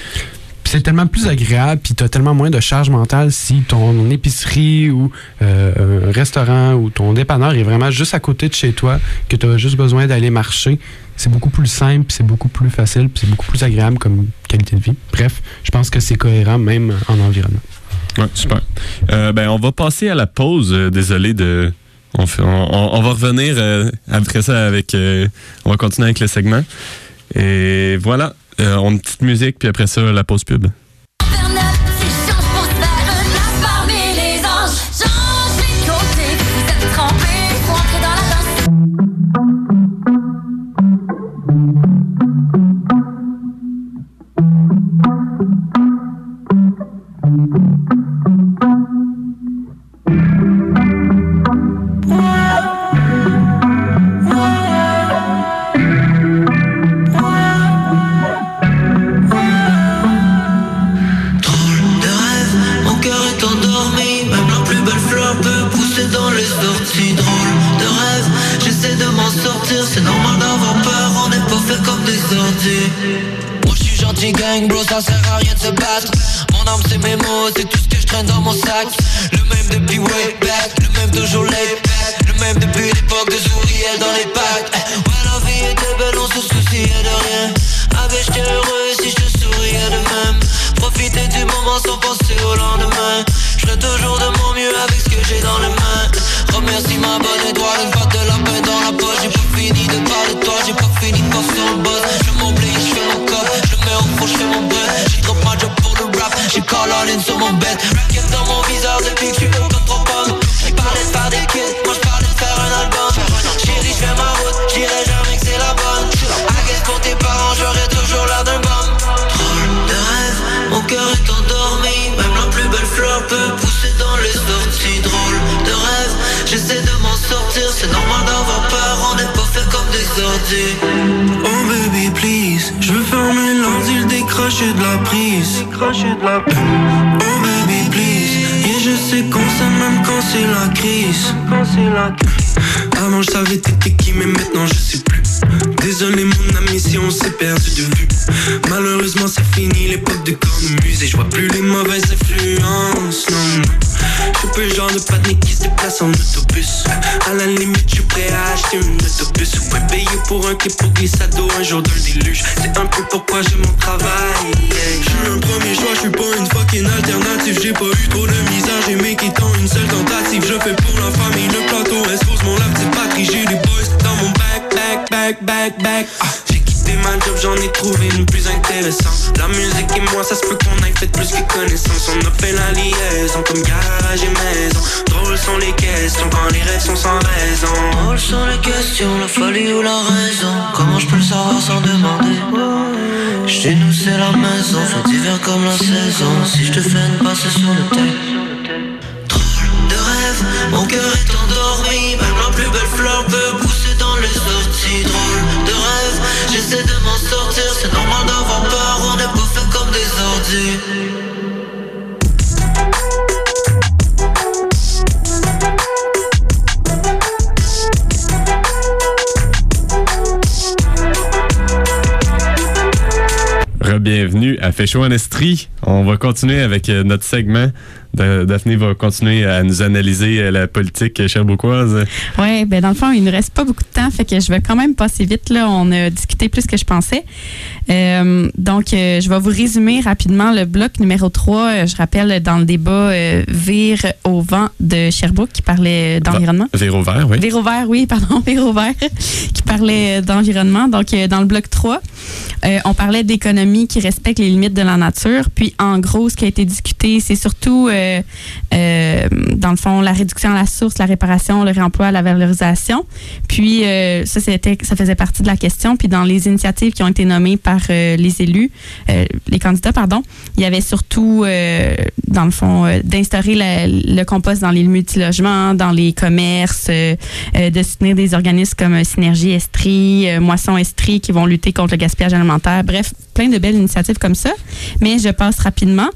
c'est tellement plus agréable, puis t'as tellement moins de charge mentale si ton épicerie ou euh, un restaurant ou ton dépanneur est vraiment juste à côté de chez toi, que tu as juste besoin d'aller marcher. C'est beaucoup plus simple, c'est beaucoup plus facile, c'est beaucoup plus agréable comme qualité de vie. Bref, je pense que c'est cohérent même en environnement. Ouais, super. Euh, ben, on va passer à la pause. Euh, désolé de. On, va revenir après ça avec. on va continuer avec le segment. Et voilà. Euh, on a une petite musique, puis après ça, la pause pub. Je veux fermer l'ordi, le décrocher de la prise. Oh baby, please, et je sais qu'on s'aime même quand c'est la crise. Avant je savais t'étais qui mais maintenant je sais plus. Désolé mon ami si on s'est perdu de vue. Malheureusement c'est fini l'époque de commus Et je vois plus les mauvaises influences non Je suis peu le genre de panique qui se déplace en autobus. À la limite je suis prêt à acheter un autobus. Ouais payer pour un clip pour glissado un jour d'un déluge. C'est un peu pourquoi j'ai mon travail. Je suis un premier choix, je suis pas une fucking alternative. J'ai pas eu trop de misère, j'ai mes quittant une seule tentative. Je fais pour la famille, le plateau expose mon la petite patrie J'ai des boys. Dans mon back, back, back, back, back J'ai quitté ma job, j'en ai trouvé une plus intéressante. La musique et moi, ça se peut qu'on aille fait plus que connaissance On a fait la liaison comme garage et maison. Drôles sont les questions quand les rêves sont sans raison. Drôles sont les questions, la folie ou la raison. Comment je peux le savoir sans demander? Chez nous c'est la maison, fait d'hiver comme la saison. Si je te fais une passe sur le tête de rêve, mon cœur est endormi. Même la plus belle fleur peut pousser dans les orties Drôle de rêve, j'essaie de m'en sortir C'est normal d'avoir peur, on pas fait comme des ordis Re-bienvenue à chaud en Estrie. On va continuer avec euh, notre segment. Da- Daphné va continuer à nous analyser euh, la politique cherbourgoise. Oui, ben dans le fond, il ne reste pas beaucoup de temps, fait que je vais quand même passer vite. Là. On a discuté plus que je pensais. Euh, donc, euh, je vais vous résumer rapidement le bloc numéro 3. Euh, je rappelle, dans le débat euh, Vire au vent de Sherbrooke qui parlait euh, d'environnement. Véro vert, oui. Véro vert, oui, pardon, Véro vert, qui parlait euh, d'environnement. Donc, euh, dans le bloc 3, euh, on parlait d'économie qui respecte les limites de la nature. Puis, en gros, ce qui a été discuté, c'est surtout euh, euh, dans le fond, la réduction à la source, la réparation, le réemploi, la valorisation. Puis, euh, ça, ça faisait partie de la question. Puis, dans les initiatives qui ont été nommées par les élus, les candidats, pardon, il y avait surtout, dans le fond, d'instaurer le compost dans les multilogements, dans les commerces, de soutenir des organismes comme Synergie Estrie, Moisson Estrie qui vont lutter contre le gaspillage alimentaire. Bref, plein de belles initiatives comme ça. Mais je passe rapidement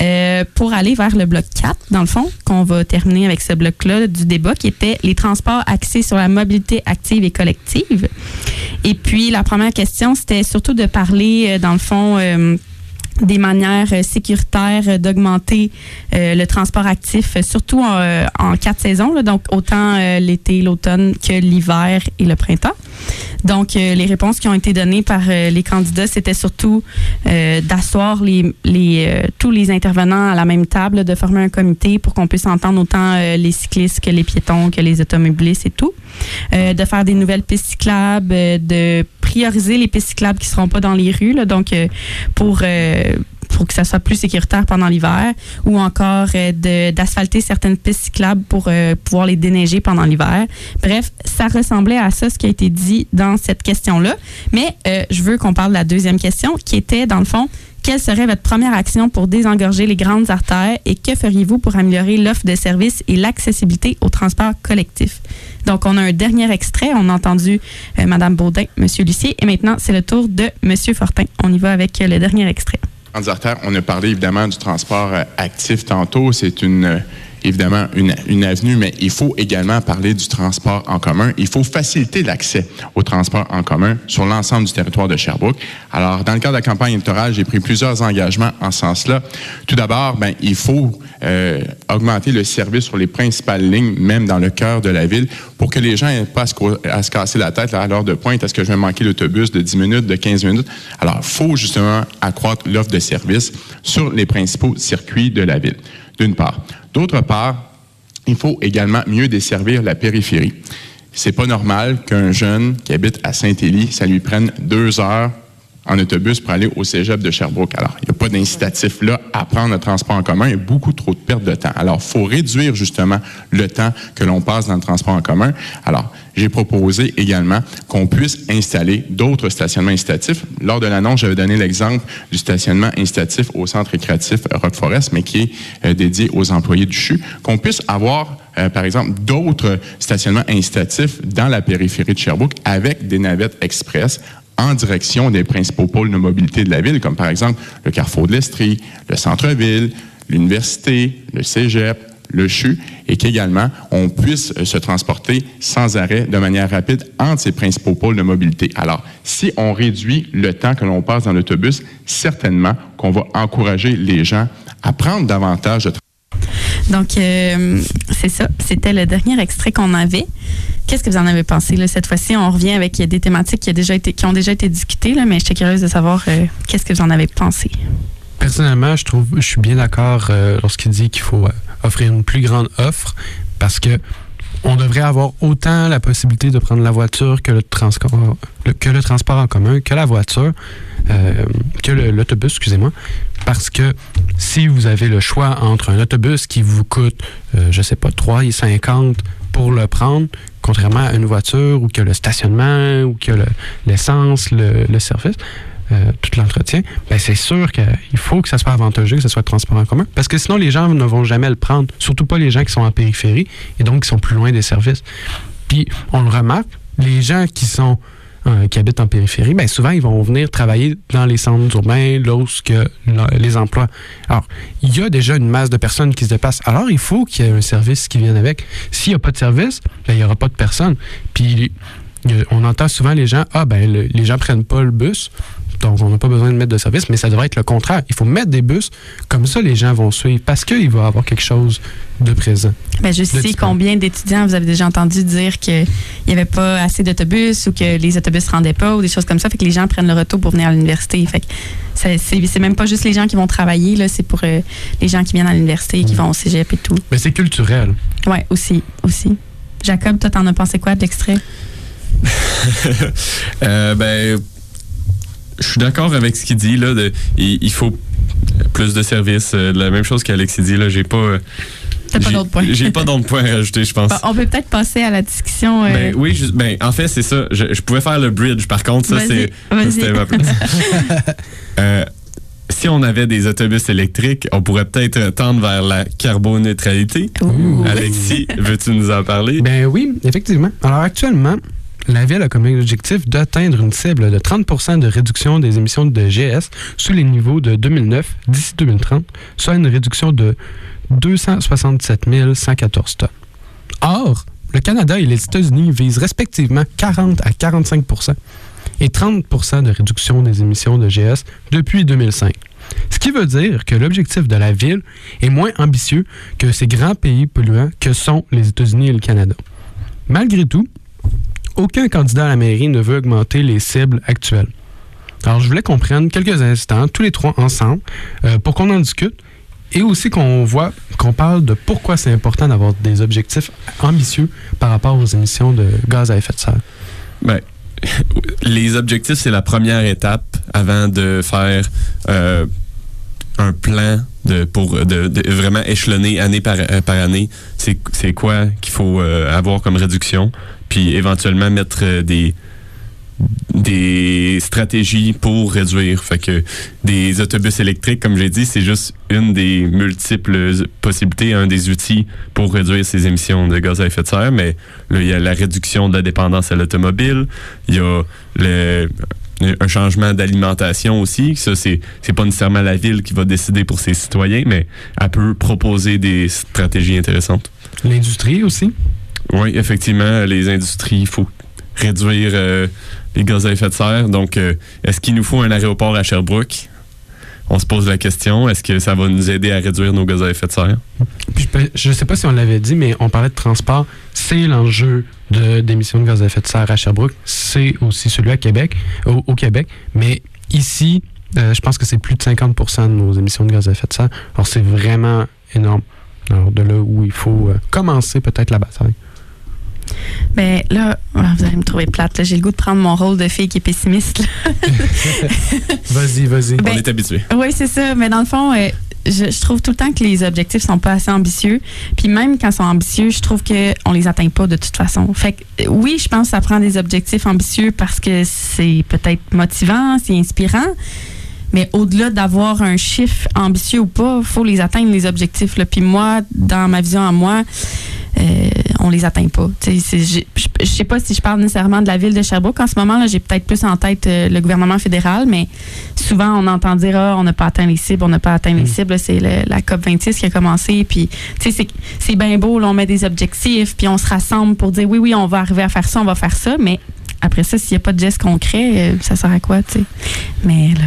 euh, pour aller vers le bloc 4, dans le fond, qu'on va terminer avec ce bloc-là du débat qui était les transports axés sur la mobilité active et collective. Et puis, la première question, c'était surtout de parler, euh, dans le fond, euh, des manières euh, sécuritaires euh, d'augmenter euh, le transport actif, surtout en quatre saisons, donc autant l'été, l'automne que l'hiver et le printemps. Donc, les réponses qui ont été données par les candidats, c'était surtout d'asseoir les, tous les intervenants à la même table, de former un comité pour qu'on puisse entendre autant les cyclistes que les piétons, que les automobilistes et tout. De faire des nouvelles pistes cyclables, de prioriser les pistes cyclables qui seront pas dans les rues, donc pour pour que ça soit plus sécuritaire pendant l'hiver, ou encore euh, d'asphalter certaines pistes cyclables pour euh, pouvoir les déneiger pendant l'hiver. Bref, ça ressemblait à ça, ce qui a été dit dans cette question-là. Mais euh, je veux qu'on parle de la deuxième question, qui était, dans le fond, quelle serait votre première action pour désengorger les grandes artères et que feriez-vous pour améliorer l'offre de services et l'accessibilité au transport collectif? Donc, on a un dernier extrait. On a entendu euh, Mme Baudin, M. Lucier, et maintenant, c'est le tour de M. Fortin. On y va avec euh, le dernier extrait. On a parlé évidemment du transport euh, actif tantôt. C'est une euh, évidemment une, une avenue, mais il faut également parler du transport en commun. Il faut faciliter l'accès au transport en commun sur l'ensemble du territoire de Sherbrooke. Alors, dans le cadre de la campagne électorale, j'ai pris plusieurs engagements en ce sens-là. Tout d'abord, ben, il faut euh, augmenter le service sur les principales lignes, même dans le cœur de la ville, pour que les gens n'aient pas à se, casser la tête à l'heure de pointe. Est-ce que je vais manquer l'autobus de 10 minutes, de 15 minutes? Alors, il faut justement accroître l'offre de services sur les principaux circuits de la ville, d'une part. D'autre part, il faut également mieux desservir la périphérie. C'est pas normal qu'un jeune qui habite à Saint-Élie, ça lui prenne deux heures en autobus pour aller au cégep de Sherbrooke. Alors, il n'y a pas d'incitatif là à prendre le transport en commun. Il y a beaucoup trop de perte de temps. Alors, il faut réduire justement le temps que l'on passe dans le transport en commun. Alors, j'ai proposé également qu'on puisse installer d'autres stationnements incitatifs. Lors de l'annonce, j'avais donné l'exemple du stationnement incitatif au centre récréatif Rock Forest, mais qui est euh, dédié aux employés du CHU. Qu'on puisse avoir, euh, par exemple, d'autres stationnements incitatifs dans la périphérie de Sherbrooke avec des navettes express en direction des principaux pôles de mobilité de la ville, comme par exemple le carrefour de l'Estrie, le centre-ville, l'université, le cégep, le CHU, et qu'également on puisse euh, se transporter sans arrêt de manière rapide entre ces principaux pôles de mobilité. Alors, si on réduit le temps que l'on passe dans l'autobus, certainement qu'on va encourager les gens à prendre davantage de Donc, euh, c'est ça. C'était le dernier extrait qu'on avait. Qu'est-ce que vous en avez pensé? Cette fois-ci, on revient avec des thématiques qui, ont déjà été discutées, mais j'étais curieuse de savoir euh, qu'est-ce que vous en avez pensé? Personnellement, je trouve, je suis bien d'accord euh, lorsqu'il dit qu'il faut euh, offrir une plus grande offre parce que on devrait avoir autant la possibilité de prendre la voiture que le transport, transport en commun, que la voiture, euh, que l'autobus, excusez-moi. Parce que si vous avez le choix entre un autobus qui vous coûte, euh, je sais pas, 3,50 pour le prendre, contrairement à une voiture ou que le stationnement ou que le- l'essence, le, le service, euh, tout l'entretien, ben c'est sûr qu'il faut que ça soit avantageux, que ce soit transport en commun. Parce que sinon, les gens ne vont jamais le prendre. Surtout pas les gens qui sont en périphérie et donc qui sont plus loin des services. Puis, on le remarque, les gens qui sont euh, qui habitent en périphérie, ben souvent, ils vont venir travailler dans les centres urbains, lorsque les emplois. Alors, il y a déjà une masse de personnes qui se dépassent. Alors, il faut qu'il y ait un service qui vienne avec. S'il n'y a pas de service, ben, il n'y aura pas de personnes. Puis, on entend souvent les gens, ah, ben, le- les gens prennent pas le bus. Donc, on n'a pas besoin de mettre de service, mais ça devrait être le contraire. Il faut mettre des bus, comme ça, les gens vont suivre, parce qu'il va y avoir quelque chose de présent. Ben, je sais combien d'étudiants vous avez déjà entendu dire qu'il n'y avait pas assez d'autobus ou que les autobus ne se rendaient pas ou des choses comme ça. Fait que les gens prennent le retour pour venir à l'université. Fait que c'est même pas juste les gens qui vont travailler, là, c'est pour euh, les gens qui viennent à l'université, qui vont au cégep et tout. Mais c'est culturel. Oui, aussi, aussi. Jacob, toi, t'en as pensé quoi de l'extrait? Euh, ben, je suis d'accord avec ce qu'il dit là. de- il, il faut plus de services, euh, la même chose qu'Alexis dit. Là, j'ai pas. euh, T'as pas j'ai- d'autres points. J'ai pas d'autres points à rajouter, je pense. Bon, on peut peut-être passer à la discussion. euh, Ben, oui, ben, en fait, c'est ça. Je, je pouvais faire le bridge. Par contre, ça, c'est. vas-y. c'était ma place. Euh, si on avait des autobus électriques, on pourrait peut-être tendre vers la carboneutralité. Alexis, veux-tu nous en parler? Ben oui, effectivement. Alors actuellement, la ville a comme objectif d'atteindre une cible de 30% de réduction des émissions de GS sous les niveaux de 2009 d'ici 2030, soit une réduction de 267 114 tonnes. Or, le Canada et les États-Unis visent respectivement 40 à 45% et 30% de réduction des émissions de GS depuis 2005. Ce qui veut dire que l'objectif de la ville est moins ambitieux que ces grands pays polluants que sont les États-Unis et le Canada. Malgré tout, aucun candidat à la mairie ne veut augmenter les cibles actuelles. Alors, je voulais qu'on prenne quelques instants, tous les trois ensemble, euh, pour qu'on en discute et aussi qu'on voit, qu'on parle de pourquoi c'est important d'avoir des objectifs ambitieux par rapport aux émissions de gaz à effet de serre. Ben, les objectifs, c'est la première étape avant de faire euh, un plan de, pour de, de vraiment échelonner année par, euh, année? C'est c'est quoi qu'il faut euh, avoir comme réduction, puis éventuellement mettre euh, des des stratégies pour réduire. Fait que des autobus électriques, comme j'ai dit, c'est juste une des multiples possibilités, un des outils pour réduire ces émissions de gaz à effet de serre. Mais là, il y a la réduction de la dépendance à l'automobile, il y a le un changement d'alimentation aussi. Ça, c'est, c'est pas nécessairement la ville qui va décider pour ses citoyens, mais elle peut proposer des stratégies intéressantes. L'industrie aussi? Oui, effectivement, les industries, il faut réduire euh, les gaz à effet de serre. Donc, euh, est-ce qu'il nous faut un aéroport à Sherbrooke? On se pose la question, est-ce que ça va nous aider à réduire nos gaz à effet de serre? Puis je ne sais pas si on l'avait dit, mais on parlait de transport. C'est l'enjeu d'émissions de, gaz à effet de serre à Sherbrooke. C'est aussi celui à Québec, au, Québec. Mais ici, euh, je pense que c'est plus de 50% de nos émissions de gaz à effet de serre. Alors, c'est vraiment énorme. Alors, de là où il faut euh, commencer peut-être la bataille. Ben là, vous allez me trouver plate. là. J'ai le goût de prendre mon rôle de fille qui est pessimiste. Vas-y, vas-y. Ben, On est habitué. Oui, c'est ça. Mais dans le fond, euh, je, je trouve tout le temps que les objectifs sont pas assez ambitieux. Puis même quand ils sont ambitieux, je trouve qu'on les atteint pas de toute façon. Fait que euh, oui, je pense que ça prend des objectifs ambitieux parce que c'est peut-être motivant, c'est inspirant. Mais au-delà d'avoir un chiffre ambitieux ou pas, il faut les atteindre, les objectifs. Là. Puis moi, dans ma vision à moi, euh, on les atteint pas. Je sais pas si je parle nécessairement de la ville de Sherbrooke. En ce moment, j'ai peut-être plus en tête euh, le gouvernement fédéral, mais souvent, on entend dire ah, on n'a pas atteint les cibles, on n'a pas atteint les cibles. C'est le- la COP26 qui a commencé. Puis, c'est bien beau, là, on met des objectifs, puis on se rassemble pour dire oui, oui, on va arriver à faire ça, on va faire ça, mais après ça, s'il n'y a pas de geste concret, euh, ça sert à quoi, tu sais? Mais là,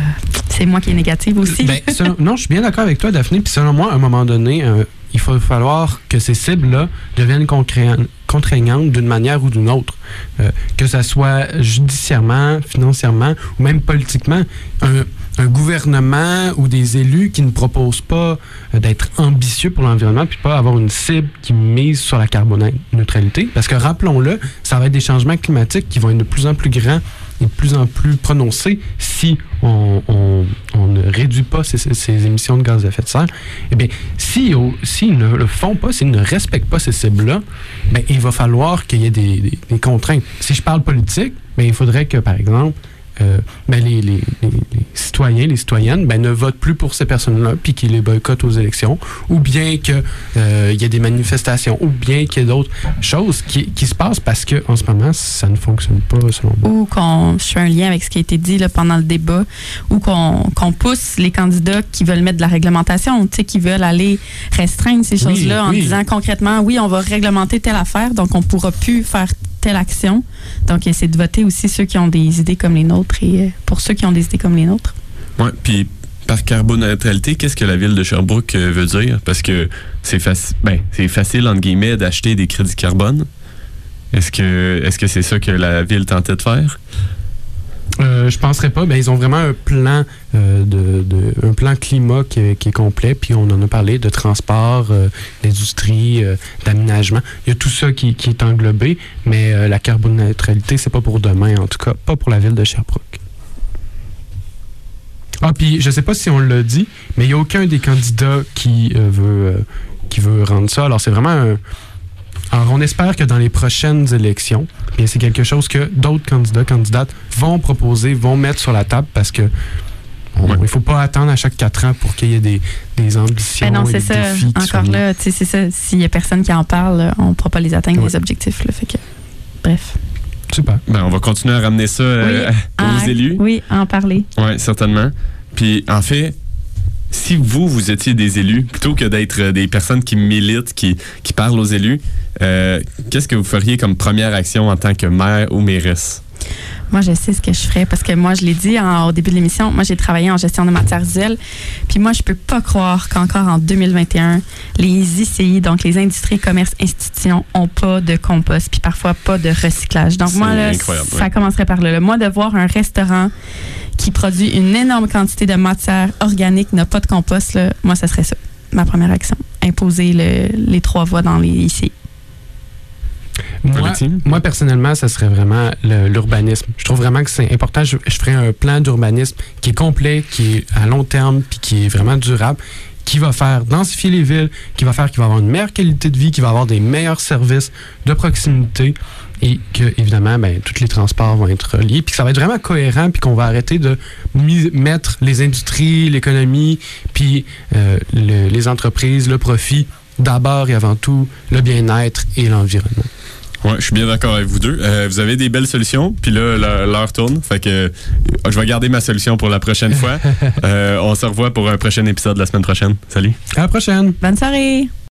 c'est moi qui est négative aussi. Ben, selon- non, je suis bien d'accord avec toi, Daphné. Puis selon moi, à un moment donné, euh, il va falloir que ces cibles-là deviennent contraignantes d'une manière ou d'une autre. Euh, que ça soit judiciairement, financièrement ou même politiquement. Un, un gouvernement ou des élus qui ne proposent pas euh, d'être ambitieux pour l'environnement puis pas avoir une cible qui mise sur la carboneutralité. Parce que rappelons-le, ça va être des changements climatiques qui vont être de plus en plus grands et de plus en plus prononcés si on, on- on ne réduit pas ces, ces- émissions de gaz à effet de serre. Eh bien, s'ils au- s'ils ne le font pas, s'ils ne respectent pas ces cibles-là, ben, il va falloir qu'il y ait des, des- des contraintes. Si je parle politique, ben, il faudrait que, par exemple, euh, ben, les, les- les- les citoyens, les citoyennes, ben, ne votent plus pour ces personnes-là, puis qu'ils les boycottent aux élections, ou bien qu'il y ait des manifestations, ou bien qu'il y ait d'autres choses qui, qui se passent parce qu'en ce moment, ça ne fonctionne pas, selon moi. ou qu'on je fais un lien avec ce qui a été dit là, pendant le débat, ou qu'on qu'on pousse les candidats qui veulent mettre de la réglementation, qui veulent aller restreindre ces Oui, choses-là en oui. disant concrètement, oui, on va réglementer telle affaire, donc on pourra plus faire telle. Donc, c'est de voter aussi ceux qui ont des idées comme les nôtres et euh, pour ceux qui ont des idées comme les nôtres. Ouais, puis par carboneutralité, qu'est-ce que la ville de Sherbrooke euh, veut dire? Parce que c'est faci- ben, c'est facile, entre guillemets, d'acheter des crédits carbone. Est-ce que est-ce que c'est ça que la ville tentait de faire? Euh, je penserais pas. Ben, ils ont vraiment un plan euh, de, un plan climat qui est, complet. Puis on en a parlé de transport, euh, d'industrie, euh, d'aménagement. Il y a tout ça qui, est englobé, mais la carboneutralité, c'est pas pour demain, en tout cas, pas pour la ville de Sherbrooke. Ah, puis je sais pas si on l'a dit, mais il n'y a aucun des candidats qui, veut, qui veut rendre ça. Alors, c'est vraiment un. Alors, on espère que dans les prochaines élections, bien, c'est quelque chose que d'autres candidats, candidates vont proposer, vont mettre sur la table parce que on- il ne faut pas attendre à chaque quatre ans pour qu'il y ait des, des ambitions Ben non, c'est des ça. défis Encore là, tu sais, c'est ça. S'il y a personne qui en parle, on ne pourra pas les atteindre, Ouais. les objectifs. Là, fait que, bref. Super. Ben, on va continuer à ramener ça euh, Oui, aux à- élus. Oui, à en parler. Oui, certainement. Puis, en fait, si vous, vous étiez des élus, plutôt que d'être euh, des personnes qui militent, qui, qui parlent aux élus, euh, qu'est-ce que vous feriez comme première action en tant que maire ou mairesse? Moi, je sais ce que je ferais parce que moi, je l'ai dit en- au début de l'émission, moi, j'ai travaillé en gestion de matières usuelles. Puis moi, je peux pas croire qu'encore en 2021, les ICI, donc les industries, commerces, institutions, ont pas de compost, puis parfois pas de recyclage. Donc moi, là, ça ouais. commencerait par là. là. Moi, de voir un restaurant qui produit une énorme quantité de matière organique, n'a pas de compost, là, moi, ça serait ça, ma première action. Imposer le- les trois voies dans les ICI. Moi, moi, personnellement, ça serait vraiment l'urbanisme. Je trouve vraiment que c'est important. Je, je ferais un plan d'urbanisme qui est complet, qui est à long terme, puis qui est vraiment durable, qui va faire densifier les villes, qui va faire qu'il va avoir une meilleure qualité de vie, qui va avoir des meilleurs services de proximité et que, évidemment, ben, tous les transports vont être reliés, puis que ça va être vraiment cohérent, puis qu'on va arrêter de mettre les industries, l'économie, puis euh, le- les entreprises, le profit, d'abord et avant tout, le bien-être et l'environnement. Ouais, je suis bien d'accord avec vous deux. Euh, vous avez des belles solutions, puis là, l'heure l'heure tourne. Fait que euh, je vais garder ma solution pour la prochaine fois. Euh, on se revoit pour un prochain épisode la semaine prochaine. Salut. À la prochaine! Bonne soirée!